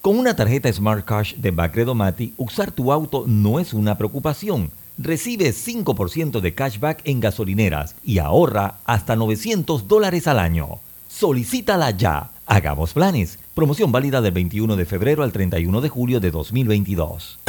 Con una tarjeta Smart Cash de Bacredo Mati, usar tu auto no es una preocupación. Recibe 5% de cashback en gasolineras y ahorra hasta 900 dólares al año. Solicítala ya. Hagamos planes. Promoción válida del 21 de febrero al 31 de julio de 2022.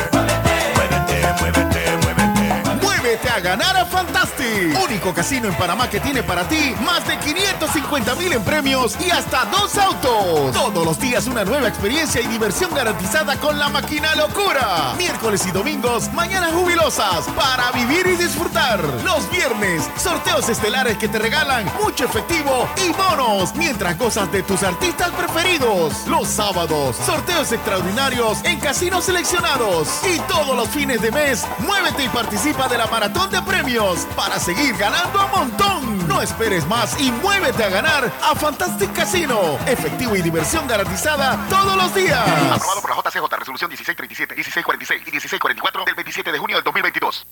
Muévete a ganar a Fantastic, único casino en Panamá que tiene para ti más de 550 mil en premios y hasta dos autos. Todos los días una nueva experiencia y diversión garantizada con la máquina locura. Miércoles y domingos, mañanas jubilosas para vivir y disfrutar. Los viernes, sorteos estelares que te regalan mucho efectivo y bonos mientras gozas de tus artistas preferidos. Los sábados, sorteos extraordinarios en casinos seleccionados. Y todos los fines de mes, muévete y participa de la maratón de premios para seguir ganando a montón. No esperes más y muévete a ganar a Fantastic Casino. Efectivo y diversión garantizada todos los días. Aprobado por la JCJ, resolución 1637, 1646 y 1644 del 27 de junio del 2022.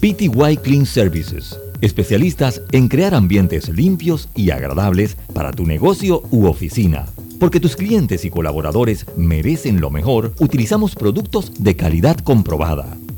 PTY Clean Services, especialistas en crear ambientes limpios y agradables para tu negocio u oficina. Porque tus clientes y colaboradores merecen lo mejor, utilizamos productos de calidad comprobada.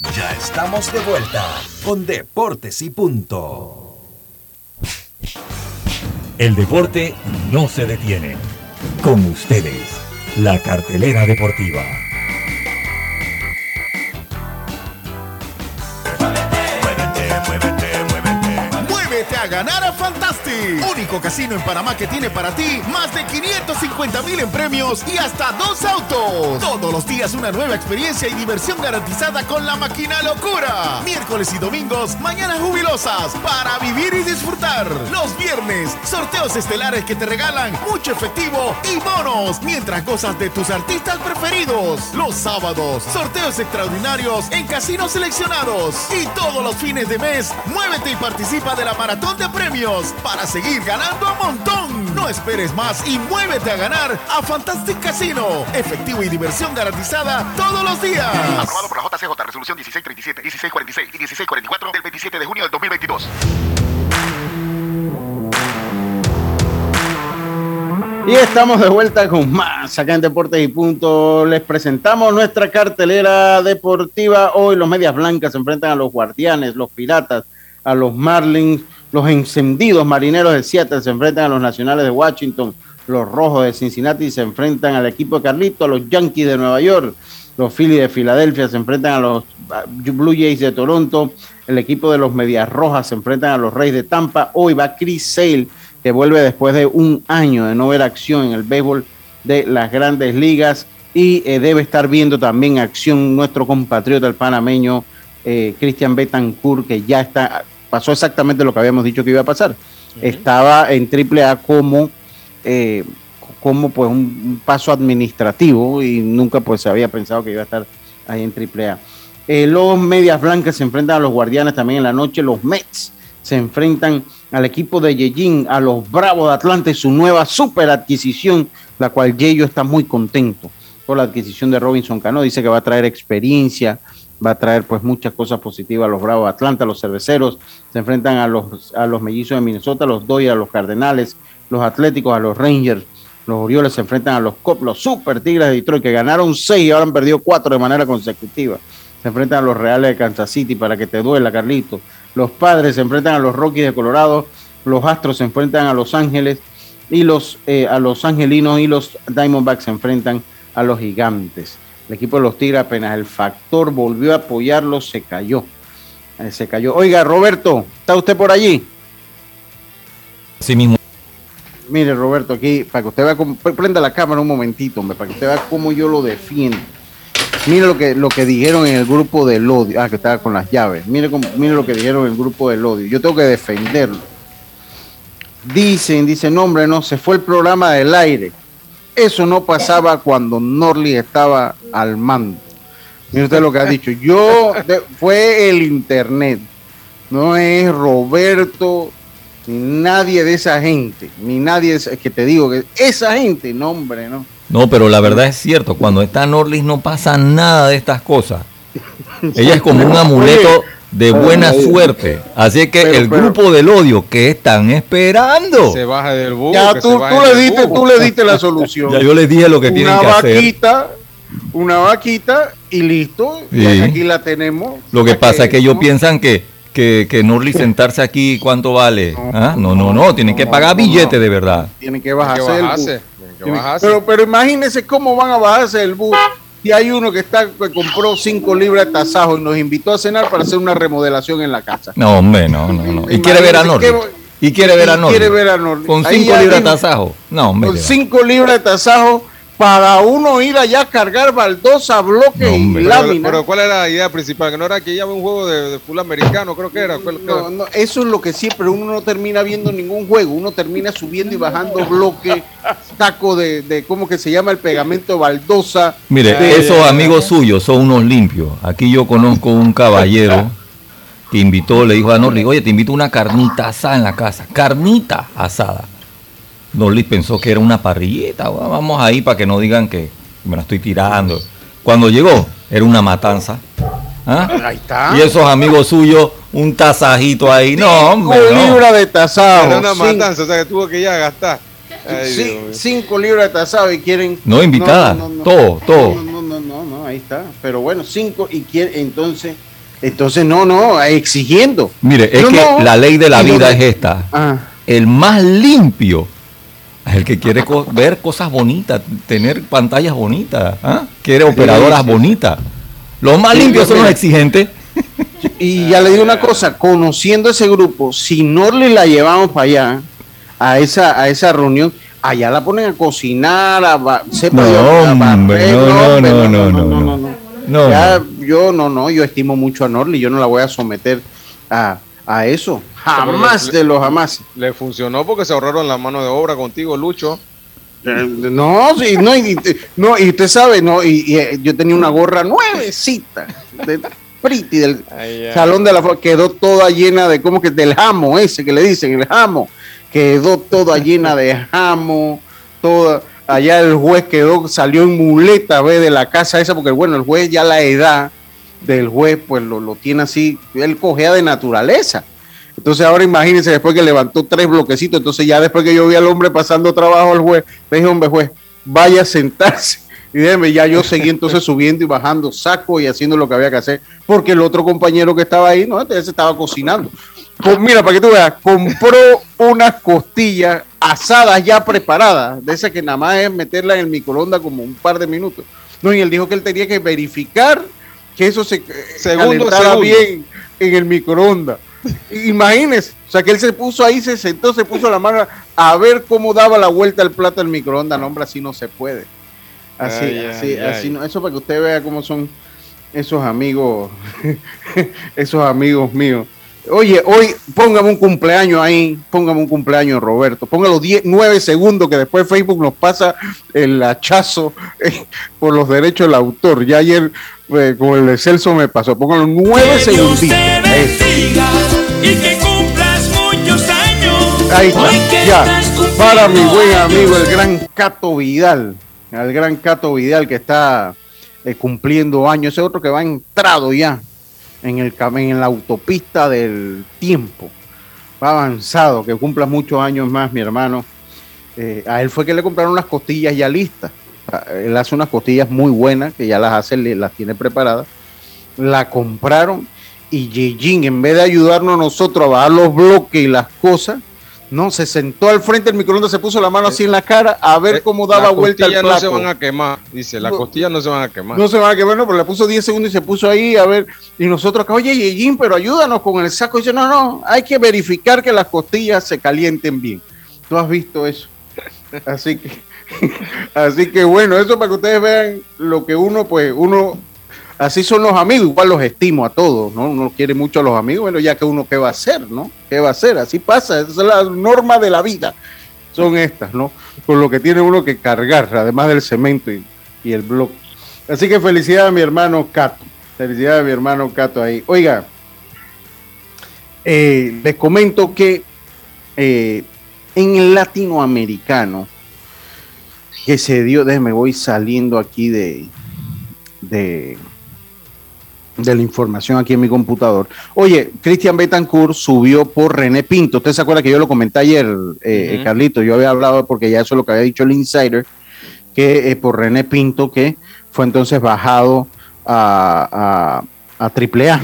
Ya estamos de vuelta con Deportes y Punto. El deporte no se detiene. Con ustedes, la cartelera deportiva. Muévete a ganar a Único casino en Panamá que tiene para ti más de 550 mil en premios y hasta dos autos. Todos los días una nueva experiencia y diversión garantizada con la máquina locura. Miércoles y domingos, mañanas jubilosas para vivir y disfrutar. Los viernes, sorteos estelares que te regalan mucho efectivo y bonos mientras gozas de tus artistas preferidos. Los sábados, sorteos extraordinarios en casinos seleccionados. Y todos los fines de mes, muévete y participa de la maratón de premios para seguir ganando a montón. No esperes más y muévete a ganar a Fantastic Casino. Efectivo y diversión garantizada todos los días. Aprobado por la JCJ, resolución 1637, 1646 y 1644 del 27 de junio del 2022. Y estamos de vuelta con más acá en Deportes y Punto. Les presentamos nuestra cartelera deportiva. Hoy los Medias Blancas se enfrentan a los Guardianes, los Piratas, a los Marlins, los encendidos Marineros de Seattle se enfrentan a los Nacionales de Washington, los Rojos de Cincinnati se enfrentan al equipo de Carlito, a los Yankees de Nueva York, los Phillies de Filadelfia se enfrentan a los Blue Jays de Toronto, el equipo de los Medias Rojas se enfrentan a los Reyes de Tampa. Hoy va Chris Sale, que vuelve después de un año de no ver acción en el béisbol de las grandes ligas. Y eh, debe estar viendo también acción nuestro compatriota, el panameño eh, Cristian Betancourt, que ya está, pasó exactamente lo que habíamos dicho que iba a pasar. Estaba en AAA como, eh, como pues un, un paso administrativo y nunca pues se había pensado que iba a estar ahí en AAA. Eh, los Medias Blancas se enfrentan a los Guardianes también en la noche. Los Mets se enfrentan al equipo de Yejin, a los Bravos de Atlanta y su nueva super adquisición, la cual Yeyo está muy contento por la adquisición de Robinson Cano. Dice que va a traer experiencia, va a traer pues muchas cosas positivas a los Bravos de Atlanta, los cerveceros se enfrentan a los, a los mellizos de Minnesota, los Dodgers, a los Cardenales, los Atléticos, a los Rangers, Los Orioles se enfrentan a los Cubs, los Super Tigres de Detroit, que ganaron seis y ahora han perdido cuatro de manera consecutiva. Se enfrentan a los Reales de Kansas City para que te duela, Carlito. Los Padres se enfrentan a los Rockies de Colorado. Los Astros se enfrentan a Los Ángeles y los eh, a los Angelinos y los Diamondbacks se enfrentan a los Gigantes. El equipo de los Tigres apenas el factor volvió a apoyarlos, se cayó. Eh, se cayó. Oiga, Roberto, ¿está usted por allí? Sí mismo. Mire, Roberto, aquí, para que usted vea cómo, prenda la cámara un momentito, hombre, para que usted vea cómo yo lo defiendo. Mire lo que, lo que dijeron en el grupo del odio. Ah, que estaba con las llaves. Mire, cómo- mire lo que dijeron en el grupo del odio. Yo tengo que defenderlo. Dicen, dicen, no, hombre, no, se fue el programa del aire. Eso no pasaba cuando Norley estaba al mando. Mire usted lo que ha dicho. Yo, fue el internet. No es Roberto, ni nadie de esa gente, ni nadie esa- que te digo que esa gente, no, hombre, no. No, pero la verdad es cierto, cuando está Norlis no pasa nada de estas cosas. Ella es como un amuleto de buena suerte. Así que Pero, el pero- grupo del odio que están esperando. Se baja del bus. Ya que tú, tú le diste, tú le diste la solución. Ya yo les dije lo que tienen una que hacer. vaquita, una vaquita y listo. Sí. Y aquí la tenemos. Lo que pasa es que ellos ¿no? piensan que, que, que Norlis sentarse aquí, ¿cuánto vale? ¿Ah? No, no, no, tienen que pagar billetes de verdad. tienen que Hay que bajarse bajarse. tienen que bajarse. Pero, pero imagínense cómo van a bajarse del bus. Si hay uno que está que compró cinco libras de tasajo y nos invitó a cenar para hacer una remodelación en la casa. No, hombre, no, no, no. Y quiere ver a qué- Y quiere ver a y Norlis. quiere ver a Norlis. Con cinco libras de tasajo. No, hombre. Con cinco libras de tasajo para uno ir allá a cargar baldosa, bloque No, y. Pero, lámina. pero ¿cuál era la idea principal? Que no era que ya un juego de, de fútbol americano, creo que era. No, no, eso es lo que siempre uno no termina viendo ningún juego, uno termina subiendo y bajando bloque, taco de, de ¿cómo que se llama el pegamento baldosa? Mire, de- esos amigos suyos son unos limpios. Aquí yo conozco un caballero que invitó, le dijo a Norlis, oye, te invito a una carnita asada en la casa. Carnita asada. Norlis pensó que era una parrilleta. "Va- Vamos ahí para que no digan que me la estoy tirando. Cuando llegó, era una matanza. ¿Ah? Ahí está. Y esos amigos suyos, un tasajito ahí. No, hombre. Cinco no. libras de tasajo. Era una cinco- matanza, o sea que tuvo que ya gastar. Ay, sí, cinco libras de tasajo y quieren. No, invitada. Todo, todo. No, no, no, no, no, ahí está. Pero bueno, cinco y quieren, entonces, entonces no, no, exigiendo. Mire, es No, que no. la ley de la vida es esta. Ah. El más limpio el que quiere co- ver cosas bonitas, tener pantallas bonitas, ¿ah? quiere operadoras bonitas. Los más limpios son los exigentes. Y ya le digo una cosa, conociendo ese grupo, si Norley la llevamos para allá, a esa, a esa reunión, allá la ponen a cocinar, a, No, no, no, no, no, no. No, Ya, no. yo no, no, yo estimo mucho a Norley, yo no la voy a someter a, a eso, jamás de los jamás. Le funcionó porque se ahorraron la mano de obra contigo, Lucho. Eh, No, sí, no, y, no, y usted sabe, no, y, y, eh, yo tenía una gorra nuevecita, de Pretty, del Ay. Salón de la quedó toda llena de, como que del jamo ese que le dicen, el jamo, quedó toda llena de jamo, toda, allá el juez quedó, salió en muleta, ve, de la casa esa, porque bueno, el juez ya la edad del juez, pues lo, lo tiene así, él cogea de naturaleza. Entonces ahora imagínense, después que levantó tres bloquecitos, entonces ya después que yo vi al hombre pasando trabajo al juez, le dije, hombre juez, vaya a sentarse. Y déjeme, ya yo seguí entonces subiendo y bajando saco y haciendo lo que había que hacer, porque el otro compañero que estaba ahí, no, entonces estaba cocinando. Con- mira, para que tú veas, compró unas costillas asadas ya preparadas, de esas que nada más es meterla en el microondas como un par de minutos. No, y él dijo que él tenía que verificar que eso se eh, Segundo, calentara segundo. bien en el microondas. Imagínese, o sea que él se puso ahí, se sentó, se puso la mano a ver cómo daba la vuelta el plato del microondas. No, hombre, así no se puede. Así, Ay, así, ay, así ay. no. Eso para que usted vea cómo son esos amigos, esos amigos míos. Oye, hoy póngame un cumpleaños ahí, póngame un cumpleaños, Roberto. Póngalo 10, 9 segundos que después Facebook nos pasa el hachazo eh, por los derechos del autor. Ya ayer eh, con el de Celso me pasó. Póngalo 9 segunditos. Ahí está, ya. Para mi buen amigo, el gran Cato Vidal. Al gran Cato Vidal que está eh, cumpliendo años. Ese otro que va entrado ya en, el, en la autopista del tiempo. Va avanzado, que cumpla muchos años más, mi hermano. Eh, a él fue que le compraron unas costillas ya listas. Sea, Él hace unas costillas muy buenas, que ya las hace, las tiene preparadas. La compraron y Yejin, en vez de ayudarnos a nosotros a bajar los bloques y las cosas, no, se sentó al frente del microondas, se puso la mano así en la cara a ver cómo daba Las vuelta el costillas no se plato. van a quemar, dice, las No. costillas no se van a quemar. No se van a quemar, no, pero le puso 10 segundos y se puso ahí a ver. Y nosotros acá, oye, Yejin, pero ayúdanos con el saco. Y dice, no, no, hay que verificar que las costillas se calienten bien. ¿Tú has visto eso? Así que, así que bueno, eso para que ustedes vean lo que uno, pues, uno, así son los amigos, igual los estimo a todos, ¿no? Uno quiere mucho a los amigos, bueno, ya que uno, ¿qué va a hacer, no? ¿Qué va a hacer? Así pasa, esa es la norma de la vida. Son estas, ¿no? Con lo que tiene uno que cargar, además del cemento y, el bloque. Así que felicidades a mi hermano Cato. Felicidades a mi hermano Cato ahí. Oiga, eh, les comento que eh, en el latinoamericano que se dio, déjeme, voy saliendo aquí de, de, de la información aquí en mi computador. Oye, Cristian Betancourt subió por René Pinto. ¿Usted se acuerda que yo lo comenté ayer, eh, Ujú. Carlito? Yo había hablado porque ya eso es lo que había dicho el insider, que eh, por René Pinto, que fue entonces bajado a, a, a AAA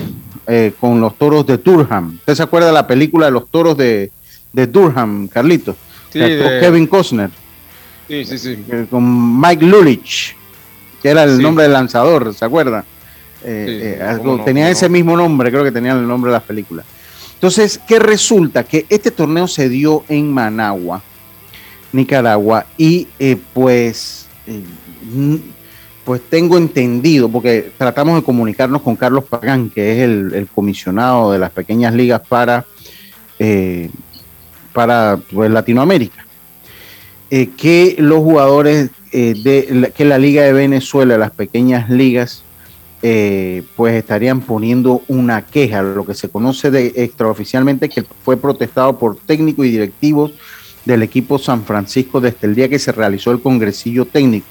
eh, con los toros de Durham. ¿Usted se acuerda de la película de los toros de, de Durham, Carlito? Sí, de- Kevin Costner Sí, sí, sí. eh, con Mike Lulich, que era el Sí. nombre del lanzador, ¿se acuerda? Eh, Sí, eh, no, tenía ese no. mismo nombre, creo que tenían el nombre de las películas. Entonces, ¿qué resulta? Que este torneo se dio en Managua, Nicaragua, y eh, pues, eh, pues tengo entendido, porque tratamos de comunicarnos con Carlos Pagán, que es el, el comisionado de las pequeñas ligas para, para pues, Latinoamérica que los jugadores de la, que la Liga de Venezuela, las pequeñas ligas, eh, pues estarían poniendo una queja, lo que se conoce de extraoficialmente que fue protestado por técnicos y directivos del equipo San Francisco desde el día que se realizó el congresillo técnico.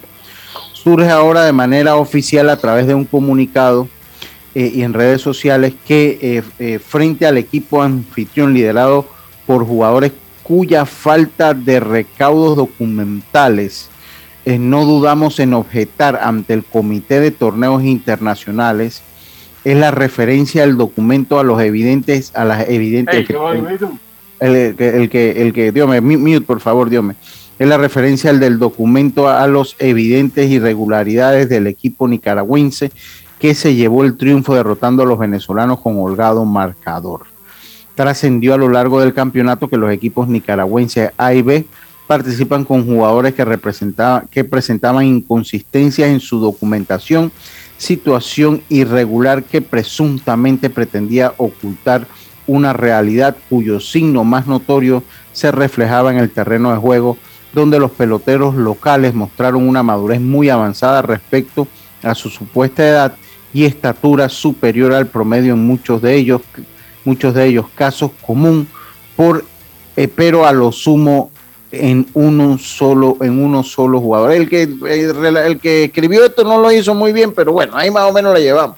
Surge ahora de manera oficial a través de un comunicado eh, y en redes sociales que eh, eh, frente al equipo anfitrión liderado por jugadores cuya falta de recaudos documentales eh, no dudamos en objetar ante el Comité de Torneos Internacionales es la referencia del documento a los evidentes, a las evidentes. el, el que, el que, el que, Dios me, mute, por favor, Dios me. Es la referencia al del documento a los evidentes irregularidades del equipo nicaragüense que se llevó el triunfo derrotando a los venezolanos con holgado marcador. Trascendió a lo largo del campeonato que los equipos nicaragüenses A y B participan con jugadores que, representaban, que presentaban inconsistencias en su documentación, situación irregular que presuntamente pretendía ocultar una realidad cuyo signo más notorio se reflejaba en el terreno de juego, donde los peloteros locales mostraron una madurez muy avanzada respecto a su supuesta edad y estatura superior al promedio en muchos de ellos, muchos de ellos casos común, por, eh, pero a lo sumo en uno solo, en uno solo jugador. El que, el, el que escribió esto no lo hizo muy bien, pero bueno, ahí más o menos la llevamos.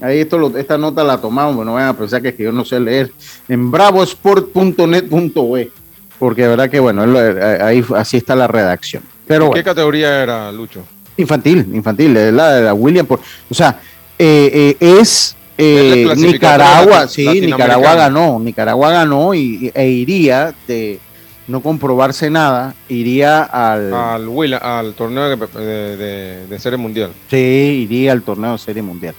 Ahí esto lo- esta nota la tomamos, bueno, vayan a pensar que, es que yo no sé leer. En bravosport.net.e, porque de verdad que bueno, eh, ahí así está la redacción. Pero ¿Qué bueno, categoría era, Lucho? infantil, infantil, es la de la William, por- o sea, eh, eh, es eh, Nicaragua, sí. Nicaragua ganó, Nicaragua ganó y, e iría de no comprobarse nada, iría al, Al, al torneo de, de, serie mundial. Sí, iría al torneo de Serie Mundial.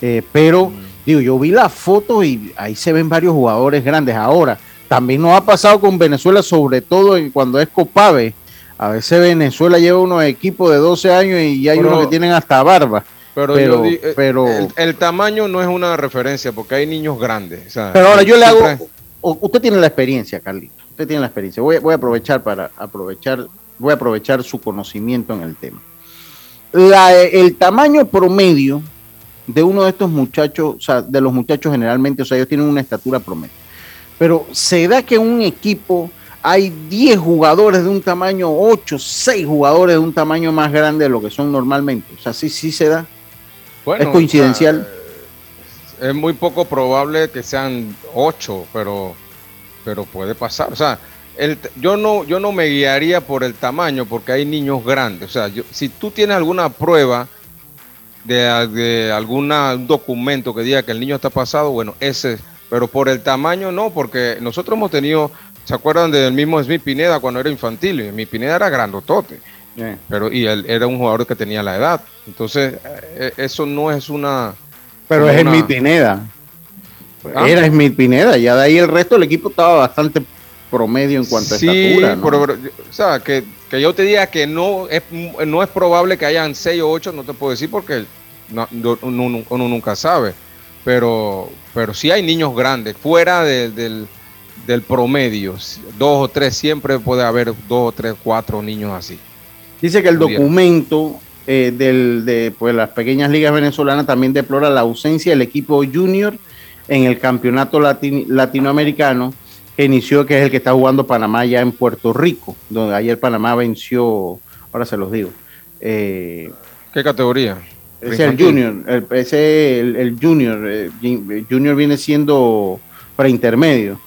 Eh, pero, digo, yo vi la foto y ahí se ven varios jugadores grandes. Ahora, también nos ha pasado con Venezuela, sobre todo en- cuando es Copave. A veces Venezuela lleva unos equipos de 12 años y hay Pero- unos que tienen hasta barba. Pero, Pero- di- eh, pero- el, el tamaño no es una referencia porque hay niños grandes. o sea, Pero ahora yo le hago, usted tiene la experiencia, Carlito. Usted tiene la experiencia. Voy, voy a aprovechar para aprovechar, voy a aprovechar su conocimiento en el tema. La- el tamaño promedio de uno de estos muchachos, o sea, de los muchachos generalmente, o sea, ellos tienen una estatura promedio. Pero se da que en un equipo hay 10 jugadores de un tamaño, 8, 6 jugadores de un tamaño más grande de lo que son normalmente. O sea, sí, sí se da. Bueno, es coincidencial. o sea, es muy poco probable que sean ocho, pero, pero puede pasar. O sea, el, yo no yo no me guiaría por el tamaño porque hay niños grandes. O sea, yo, si tú tienes alguna prueba de, de alguna un documento que diga que el niño está pasado, bueno, ese, pero por el tamaño no, porque nosotros hemos tenido, ¿se acuerdan del mismo Smith Pineda cuando era infantil? Y Smith Pineda era grandotote. Pero y él era un jugador que tenía la edad. Entonces, eh, eso no es una Pero es una- Smith Pineda. Ah. Era Smith Pineda, ya de ahí el resto del equipo estaba bastante promedio en cuanto a Sí, estatura. ¿no? pero, pero, o sea, que, que yo te diga que no es, no es probable que hayan 6 o 8, no te puedo decir porque no- no- uno, uno- nunca sabe. Pero, pero sí hay niños grandes, fuera de- del, del promedio. Dos o tres, siempre puede haber dos o tres, cuatro niños así. Dice que el documento eh, del, de pues, las pequeñas ligas venezolanas también deplora la ausencia del equipo junior en el campeonato latin- latinoamericano que inició, que es el que está jugando Panamá ya en Puerto Rico, donde ayer Panamá venció, ahora se los digo. eh, ¿Qué categoría? es el junior, el, ese el, el junior, eh, jun- junior viene siendo preintermedio.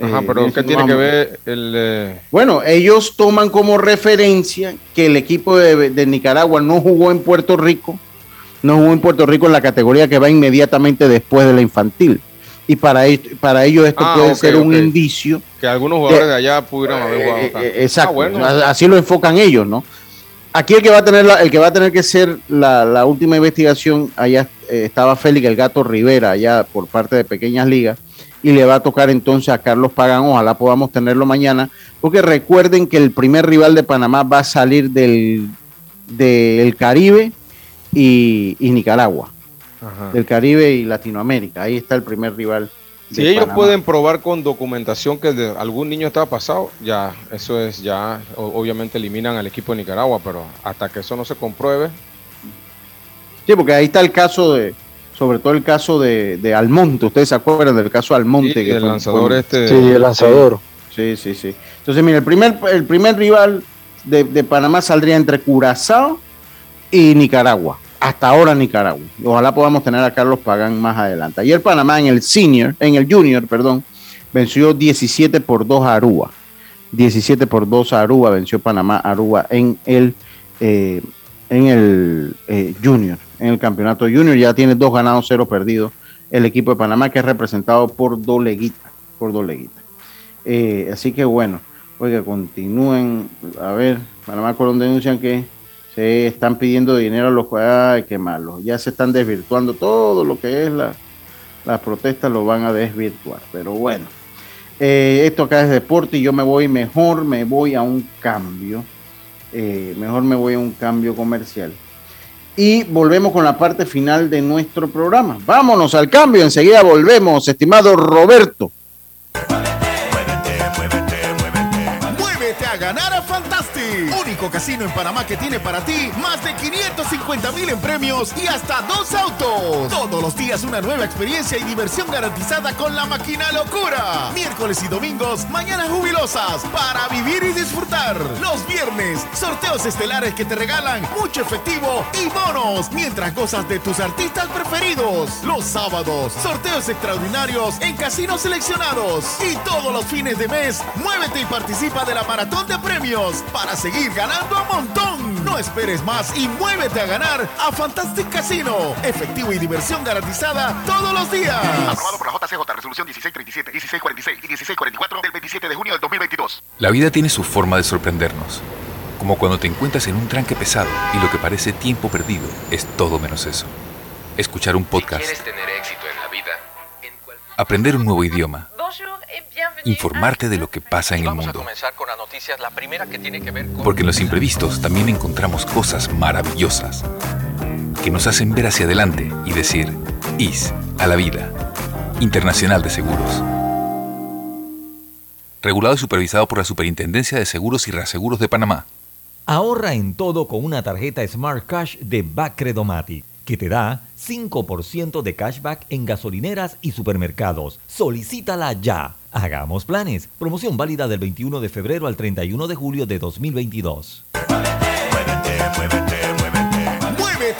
Ajá, Eh, pero ¿qué tiene que ver el... eh, bueno, ellos toman como referencia que el equipo de, de Nicaragua no jugó en Puerto Rico, no jugó en Puerto Rico en la categoría que va inmediatamente después de la infantil. Y para, para ellos esto Ah, puede ser un indicio. que algunos jugadores Eh, de allá pudieran haber jugado acá. Eh, exacto, Ah, bueno. a- así lo enfocan ellos, ¿no? Aquí el que va a tener la- el que va a tener que ser la, la última investigación, allá eh, estaba Félix el Gato Rivera, allá por parte de Pequeñas Ligas, y le va a tocar entonces a Carlos Pagán, ojalá podamos tenerlo mañana, porque recuerden que el primer rival de Panamá va a salir del, del Caribe y, y Nicaragua, Ajá. del Caribe y Latinoamérica, ahí está el primer rival. Si ellos Panamá. pueden probar con documentación que de algún niño estaba pasado, ya, eso es, ya, o- obviamente eliminan al equipo de Nicaragua, pero hasta que eso no se compruebe, Sí, porque ahí está el caso de, sobre todo el caso de, de Almonte. Ustedes se acuerdan del caso Almonte. Sí, que el fue- lanzador fue- este. Sí, el lanzador. Sí, sí, sí. Entonces, mira, el primer, el primer rival de, de Panamá saldría entre Curazao y Nicaragua. Hasta ahora Nicaragua. Ojalá podamos tener a Carlos Pagán más adelante. Ayer Panamá en el senior, en el junior, perdón, venció 17 por 2 a Aruba. 17 por 2 a Aruba, venció Panamá Aruba en el, eh, en el eh, junior, en el campeonato junior. Ya tiene dos ganados, cero perdidos. El equipo de Panamá que es representado por Doleguita, por Doleguita. Eh, así que bueno, oiga, continúen. A ver, Panamá Colón denuncian que se están pidiendo dinero a los jugadores. Ay, qué malo. Ya se están desvirtuando todo lo que es la, las protestas, lo van a desvirtuar. Pero bueno, eh, esto acá es deporte y yo me voy mejor, me voy a un cambio. Eh, mejor me voy a un cambio comercial. Y volvemos con la parte final de nuestro programa. Vámonos al cambio, enseguida volvemos, estimado Roberto. Casino en Panamá que tiene para ti más de 550 mil en premios y hasta dos autos. Todos los días una nueva experiencia y diversión garantizada con la máquina locura. Miércoles y domingos, mañanas jubilosas para vivir y disfrutar. Los viernes, sorteos estelares que te regalan mucho efectivo y bonos mientras gozas de tus artistas preferidos. Los sábados, sorteos extraordinarios en casinos seleccionados. Y todos los fines de mes, muévete y participa de la maratón de premios para seguir ganando a montón. No esperes más y muévete a ganar a Fantastic Casino. Efectivo y diversión garantizada todos los días. Aprobado por la JCJ, resolución 1637, 1646 y 1644 del 27 de junio del 2022. La vida tiene su forma de sorprendernos. Como cuando te encuentras en un tranque pesado y lo que parece tiempo perdido es todo menos eso. Escuchar un podcast, ¿Quieres tener éxito en la vida? aprender un nuevo idioma, informarte de lo que pasa en el Vamos a mundo. comenzar con la noticias, la primera que tiene que ver con... Porque en los imprevistos también encontramos cosas maravillosas que nos hacen ver hacia adelante y decir, IS a la vida. Internacional de Seguros. Regulado y supervisado por la Superintendencia de Seguros y Reaseguros de Panamá. Ahorra en todo con una tarjeta Smart Cash de Bacredomatic, que te da 5% de cashback en gasolineras y supermercados. Solicítala ya. Hagamos planes. Promoción válida del 21 de febrero al 31 de julio de 2022. Muévete Muévete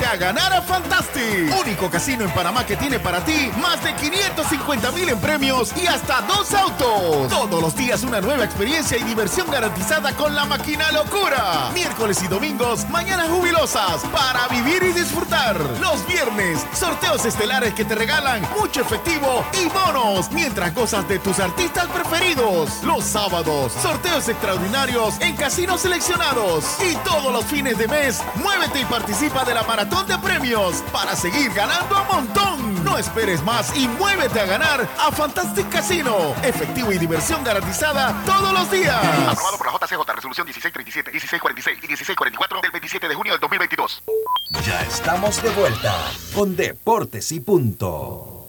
a ganar a Fantastic, único casino en Panamá que tiene para ti más de 550 mil en premios y hasta dos autos. Todos los días una nueva experiencia y diversión garantizada con la máquina locura. Miércoles y domingos, mañanas jubilosas para vivir y disfrutar. Los viernes, sorteos estelares que te regalan mucho efectivo y bonos mientras gozas de tus artistas preferidos. Los sábados, sorteos extraordinarios en casinos seleccionados. Y todos los fines de mes, muévete y participa de la maratón de premios para seguir ganando a montón. No esperes más y muévete a ganar a Fantastic Casino. Efectivo y diversión garantizada todos los días. Aprobado por la JCJ, resolución 1637, 1646 y 1644 del 27 de junio del 2022. Ya estamos de vuelta con Deportes y Punto.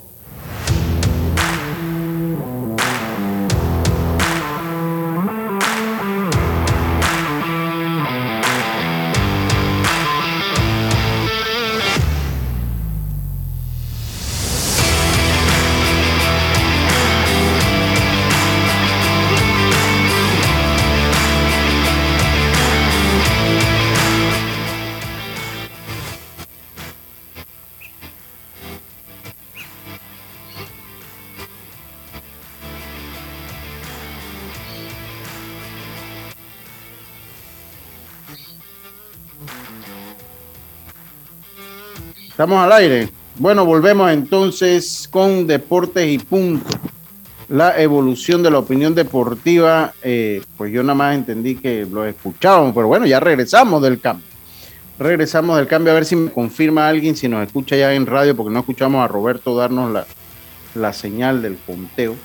Estamos al aire. Bueno, volvemos entonces con Deportes y Punto. La evolución de la opinión deportiva, eh, pues yo nada más entendí que lo escuchábamos, pero bueno, ya regresamos del cambio. Regresamos del cambio a ver si me confirma alguien, si nos escucha ya en radio, porque no escuchamos a Roberto darnos la, la señal del conteo.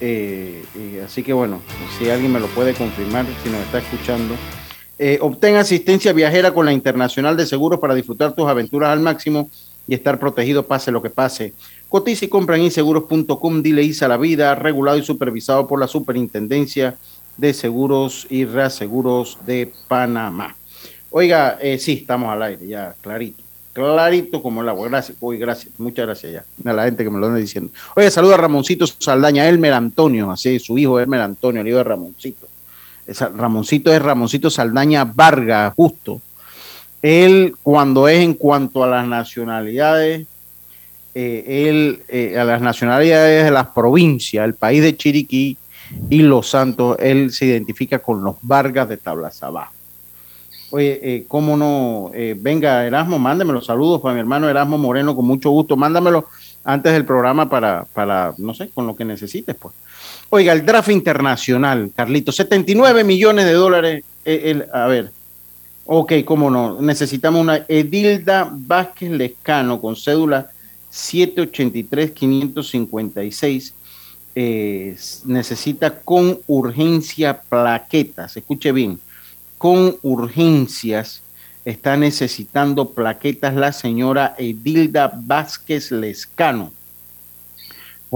Eh, eh, así que bueno, si alguien me lo puede confirmar, si nos está escuchando. Eh, obtén asistencia viajera con la Internacional de Seguros para disfrutar tus aventuras al máximo y estar protegido pase lo que pase. Cotiza y compra en inseguros.com, dile ISA la vida, regulado y supervisado por la Superintendencia de Seguros y Reaseguros de Panamá. Oiga, eh, sí, estamos al aire, ya, clarito. Clarito como el agua. Gracias, uy, gracias, muchas gracias ya. A la gente que me lo anda diciendo. Oiga, saluda a Ramoncito Saldaña, Elmer Antonio, así, su hijo Elmer Antonio, el hijo de Ramoncito. Ramoncito es Ramoncito Saldaña Vargas, justo. Él, cuando es en cuanto a las nacionalidades, eh, él, eh, a las nacionalidades de las provincias, el país de Chiriquí y Los Santos, él se identifica con los Vargas de Tablas Abajo. Oye, eh, cómo no, venga Erasmo, mándeme los saludos para mi hermano Erasmo Moreno, con mucho gusto, mándamelo antes del programa para, para, no sé, con lo que necesites, pues. Oiga, el draft internacional, Carlito, 79 millones de dólares. eh, a ver, ok, cómo no. Necesitamos una Edilda Vázquez Lescano con cédula 783-556. eh, necesita con urgencia plaquetas. Escuche bien, con urgencias está necesitando plaquetas la señora Edilda Vázquez Lescano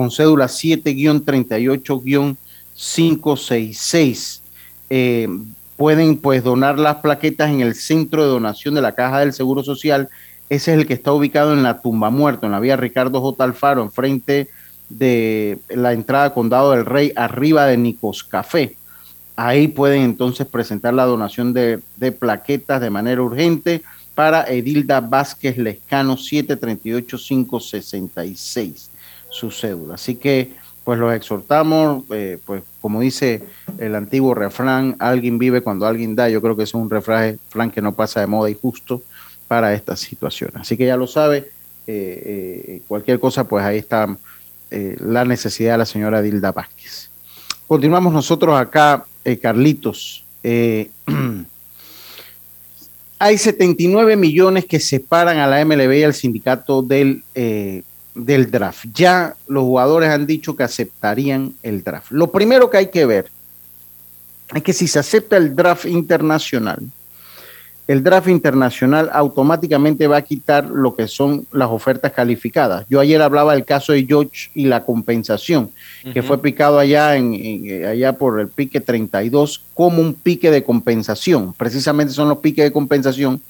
con cédula 7-38-566. Eh, pueden pues donar las plaquetas en el centro de donación de la Caja del Seguro Social. Ese es el que está ubicado en la Tumba Muerto, en la vía Ricardo J. Alfaro, enfrente de la entrada Condado del Rey, arriba de Nicos Café. Ahí pueden entonces presentar la donación de, de plaquetas de manera urgente para Edilda Vázquez Lescano 738-566 su cédula. Así que, pues los exhortamos, eh, pues como dice el antiguo refrán, alguien vive cuando alguien da. Yo creo que es un refrán, que no pasa de moda y justo para esta situación. Así que ya lo sabe, eh, eh, cualquier cosa, pues ahí está la necesidad de la señora Dilda Vázquez. Continuamos nosotros acá, Carlitos. Hay 79 millones que separan a la MLB y al sindicato del, del draft. Ya los jugadores han dicho que aceptarían el draft. Lo primero que hay que ver es que si se acepta el draft internacional, el draft internacional automáticamente va a quitar lo que son las ofertas calificadas. Yo ayer hablaba del caso de George y la compensación, que fue picado allá, en, en- allá por el pique 32 como un pique de compensación. Precisamente son los piques de compensación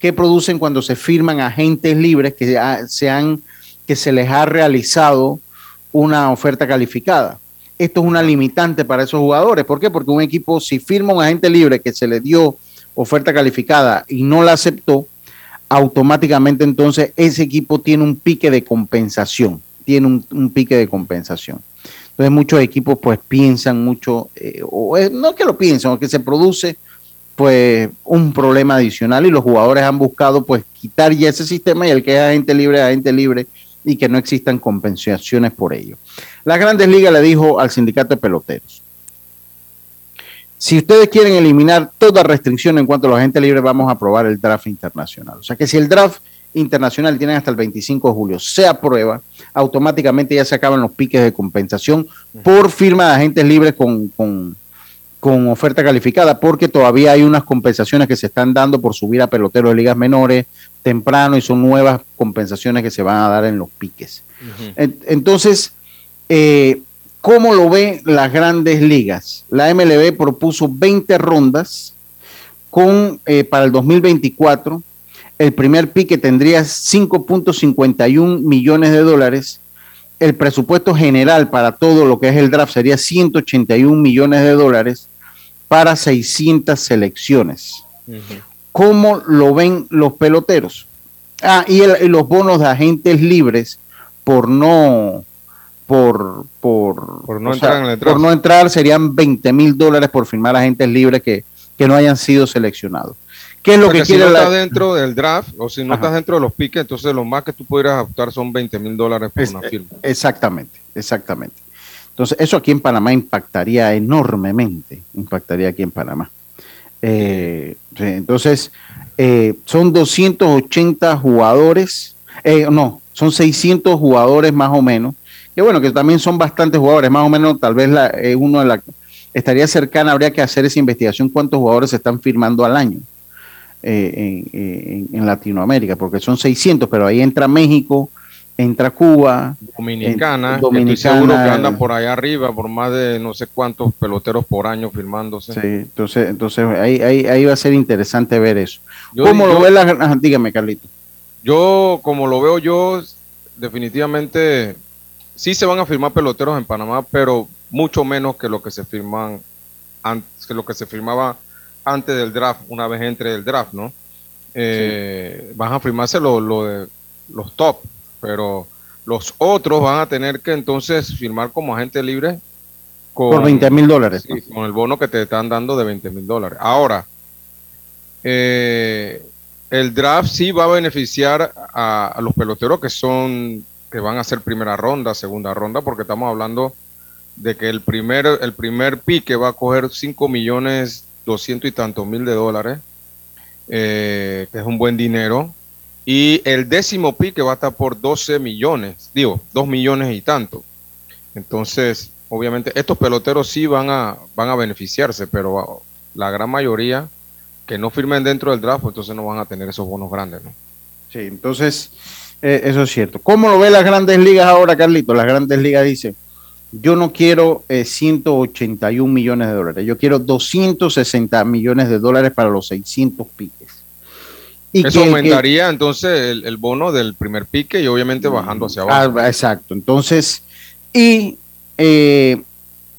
que producen cuando se firman agentes libres que, ha- se han, que se les ha realizado una oferta calificada. Esto es una limitante para esos jugadores. ¿Por qué? Porque un equipo, si firma un agente libre que se le dio oferta calificada y no la aceptó, automáticamente entonces ese equipo tiene un pique de compensación, tiene un, pique de compensación. Entonces muchos equipos pues piensan mucho, eh, o es- no que lo piensan, o que se produce pues un problema adicional y los jugadores han buscado pues quitar ya ese sistema y el que es agente libre, agente libre y que no existan compensaciones por ello. Las grandes ligas le dijo al sindicato de peloteros, si ustedes quieren eliminar toda restricción en cuanto a los agentes libres, vamos a aprobar el draft internacional. O sea que si el draft internacional tiene hasta el 25 de julio se aprueba, automáticamente ya se acaban los piques de compensación por firma de agentes libres con, con, con oferta calificada, porque todavía hay unas compensaciones que se están dando por subir a peloteros de ligas menores temprano y son nuevas compensaciones que se van a dar en los piques. En- Entonces, eh, ¿cómo lo ven las grandes ligas? La MLB propuso 20 rondas con eh, para el 2024. El primer pique tendría 5.51 millones de dólares. El presupuesto general para todo lo que es el draft sería 181 millones de dólares para 600 selecciones. ¿Cómo lo ven los peloteros? Ah, y, el- y los bonos de agentes libres por no por por, Por no entrar en el por no entrar serían 20 mil dólares por firmar agentes libres que, que no hayan sido seleccionados. ¿Qué es lo O sea, que si quiere no la- estás dentro del draft o si no Ajá. estás dentro de los piques, entonces lo más que tú pudieras optar son 20 mil dólares por una firma. Exactamente, exactamente. Entonces, eso aquí en Panamá impactaría enormemente, impactaría aquí en Panamá. Eh, entonces, eh, son 280 jugadores, eh, no, son 600 jugadores más o menos, que bueno, que también son bastantes jugadores, más o menos, tal vez uno de la, estaría cercana, habría que hacer esa investigación, cuántos jugadores se están firmando al año en Latinoamérica, porque son 600, pero ahí entra México, entra Cuba, Dominicana, en- que estoy seguro que Dominicana, andan por allá arriba, por más de no sé cuántos peloteros por año firmándose. Sí, entonces, entonces ahí, ahí, ahí va a ser interesante ver eso. Yo- ¿Cómo lo yo- ve la ajá, Dígame, Carlito. Yo, como lo veo yo, definitivamente sí se van a firmar peloteros en Panamá, pero mucho menos que lo que se firman antes, que lo que se firmaba antes del draft, una vez entre el draft, ¿no? Eh, Van a firmarse lo, lo de los top, pero los otros van a tener que entonces firmar como agente libre con, Por 20 mil dólares. Sí, con el bono que te están dando de 20 mil dólares. Ahora, eh, el draft sí va a beneficiar a, a los peloteros que son que van a ser primera ronda, segunda ronda, porque estamos hablando de que el primer, el primer pique va a coger 5 millones 200 y tantos mil de dólares, eh, que es un buen dinero, y el décimo pique va a estar por 12 millones, digo, 2 millones y tanto. Entonces, obviamente, estos peloteros sí van a, van a beneficiarse, pero ah, la gran mayoría que no firmen dentro del draft, pues entonces no van a tener esos bonos grandes, ¿no? Sí, entonces, eh, eso es cierto. ¿Cómo lo ve las grandes ligas ahora, Carlito? Las grandes ligas dicen, yo no quiero eh, 181 millones de dólares, yo quiero 260 millones de dólares para los 600 piques. Y Eso que- que- aumentaría entonces el, el bono del primer pique y obviamente bajando hacia abajo. Ah, exacto. Entonces, y, eh,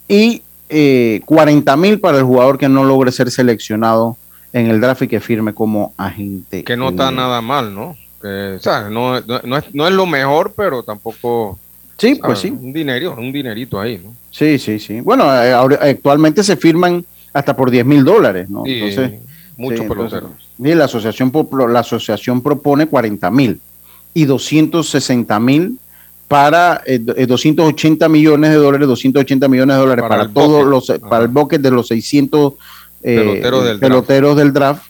y eh, 40 mil para el jugador que no logre ser seleccionado en el draft y que firme como agente. que no está nada mal, ¿no? Que, o sea, no, no, no es, no es lo mejor, pero tampoco... Sí, pues sí. Un dinero, un dinerito ahí, ¿no? Sí, sí, sí. Bueno, eh, actualmente se firman hasta por 10 mil dólares, ¿no? Sí, entonces, mucho sí, entonces. Sí, la asociación, la asociación propone 40 mil y 260 mil para eh, do- eh, 280 millones de dólares, 280 millones de dólares Para todos bucket. los, para el bucket de los 600 eh, Peloteros del draft. peloteros del draft.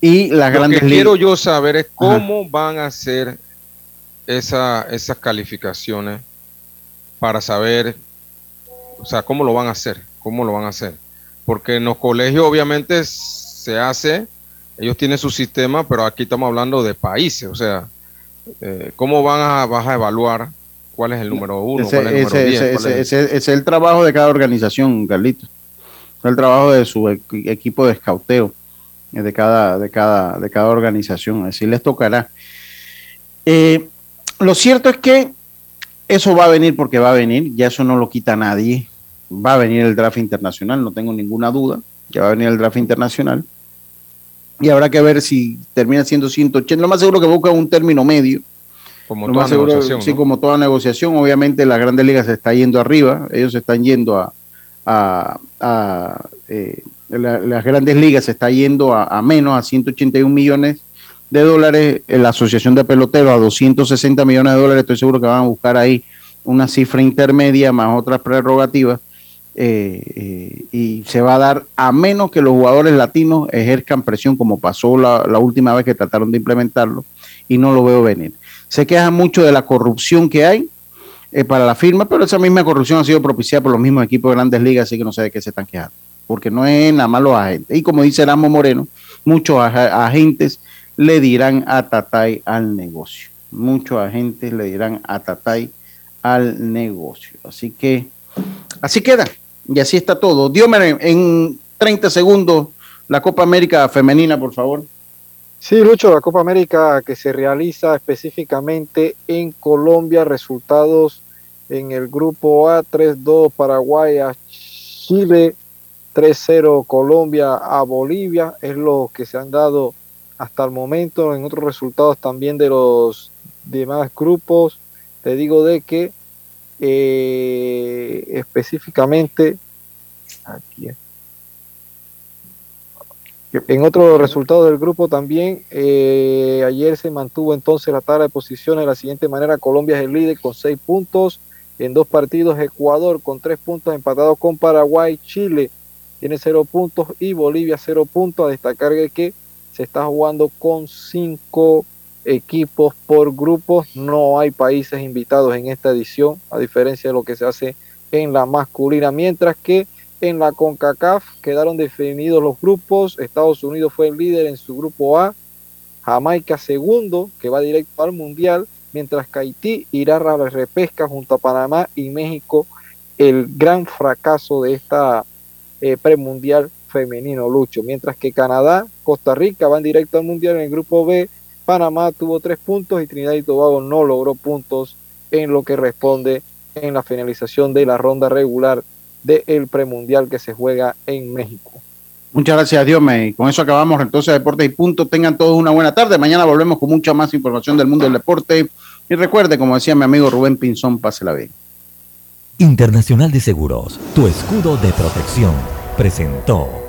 Y las Lo grandes que ligas. quiero yo saber es cómo van a hacer esa, esas calificaciones para saber, o sea, cómo lo van a hacer, cómo lo van a hacer. Porque en los colegios obviamente se hace, ellos tienen su sistema, pero aquí estamos hablando de países, o sea, eh, cómo van a, vas a evaluar cuál es el número uno, Ese, cuál es el número ese- 10, ese- cuál es- ese- ese es el trabajo de cada organización, Carlito. Es el trabajo de su equi- equipo de escauteo eh, de cada, de cada, de cada organización. Así les tocará. Eh, lo cierto es que eso va a venir porque va a venir, ya eso no lo quita nadie. Va a venir el draft internacional, no tengo ninguna duda que va a venir el draft internacional. Y habrá que ver si termina siendo 180. Lo más seguro que busca un término medio. Como Lo toda más seguro, negociación. sí, ¿no? como toda negociación, obviamente las grandes ligas se está yendo arriba, ellos se están yendo a, a, a, eh, la- las grandes ligas se está yendo a, a menos, a 181 millones de dólares, en la Asociación de Peloteros a 260 millones de dólares, estoy seguro que van a buscar ahí una cifra intermedia más otras prerrogativas. Eh, eh, y se va a dar a menos que los jugadores latinos ejerzcan presión como pasó la, última vez que trataron de implementarlo y no lo veo venir. Se quejan mucho de la corrupción que hay eh, para la firma, pero esa misma corrupción ha sido propiciada por los mismos equipos de grandes ligas, así que no sé de qué se están quejando, porque no es nada más los agentes. Y como dice Erasmo Moreno, muchos agentes le dirán a Tatay al negocio. Muchos agentes le dirán a Tatay al negocio. Así que así queda. Y así está todo. Diomer, en 30 segundos, la Copa América Femenina, por favor. Sí, Lucho, la Copa América que se realiza específicamente en Colombia, resultados en el grupo A, 3-2 Paraguay a Chile, 3-0 Colombia a Bolivia, es lo que se han dado hasta el momento. En otros resultados también de los demás grupos, te digo de que eh, específicamente, aquí. En otros resultados del grupo también, eh, ayer se mantuvo entonces la tabla de posiciones de la siguiente manera. Colombia es el líder con seis puntos en dos partidos. Ecuador con tres puntos empatado con Paraguay. Chile tiene cero puntos y Bolivia cero puntos. A destacar de que se está jugando con cinco equipos por grupos. No hay países invitados en esta edición, a diferencia de lo que se hace en la masculina. Mientras que en la CONCACAF quedaron definidos los grupos. Estados Unidos fue el líder en su grupo A. Jamaica segundo, que va directo al Mundial. Mientras que Haití irá a la repesca junto a Panamá y México. El gran fracaso de esta eh, premundial femenino, Lucho. Mientras que Canadá, Costa Rica van directo al Mundial en el grupo B. Panamá tuvo tres puntos y Trinidad y Tobago no logró puntos en lo que responde en la finalización de la ronda regular del premundial que se juega en México. Muchas gracias, Dios Y con eso acabamos entonces Deportes y Punto. Tengan todos una buena tarde. Mañana volvemos con mucha más información del mundo del deporte. Y recuerde, como decía mi amigo Rubén Pinzón, pásela bien. Internacional de Seguros, tu escudo de protección, presentó.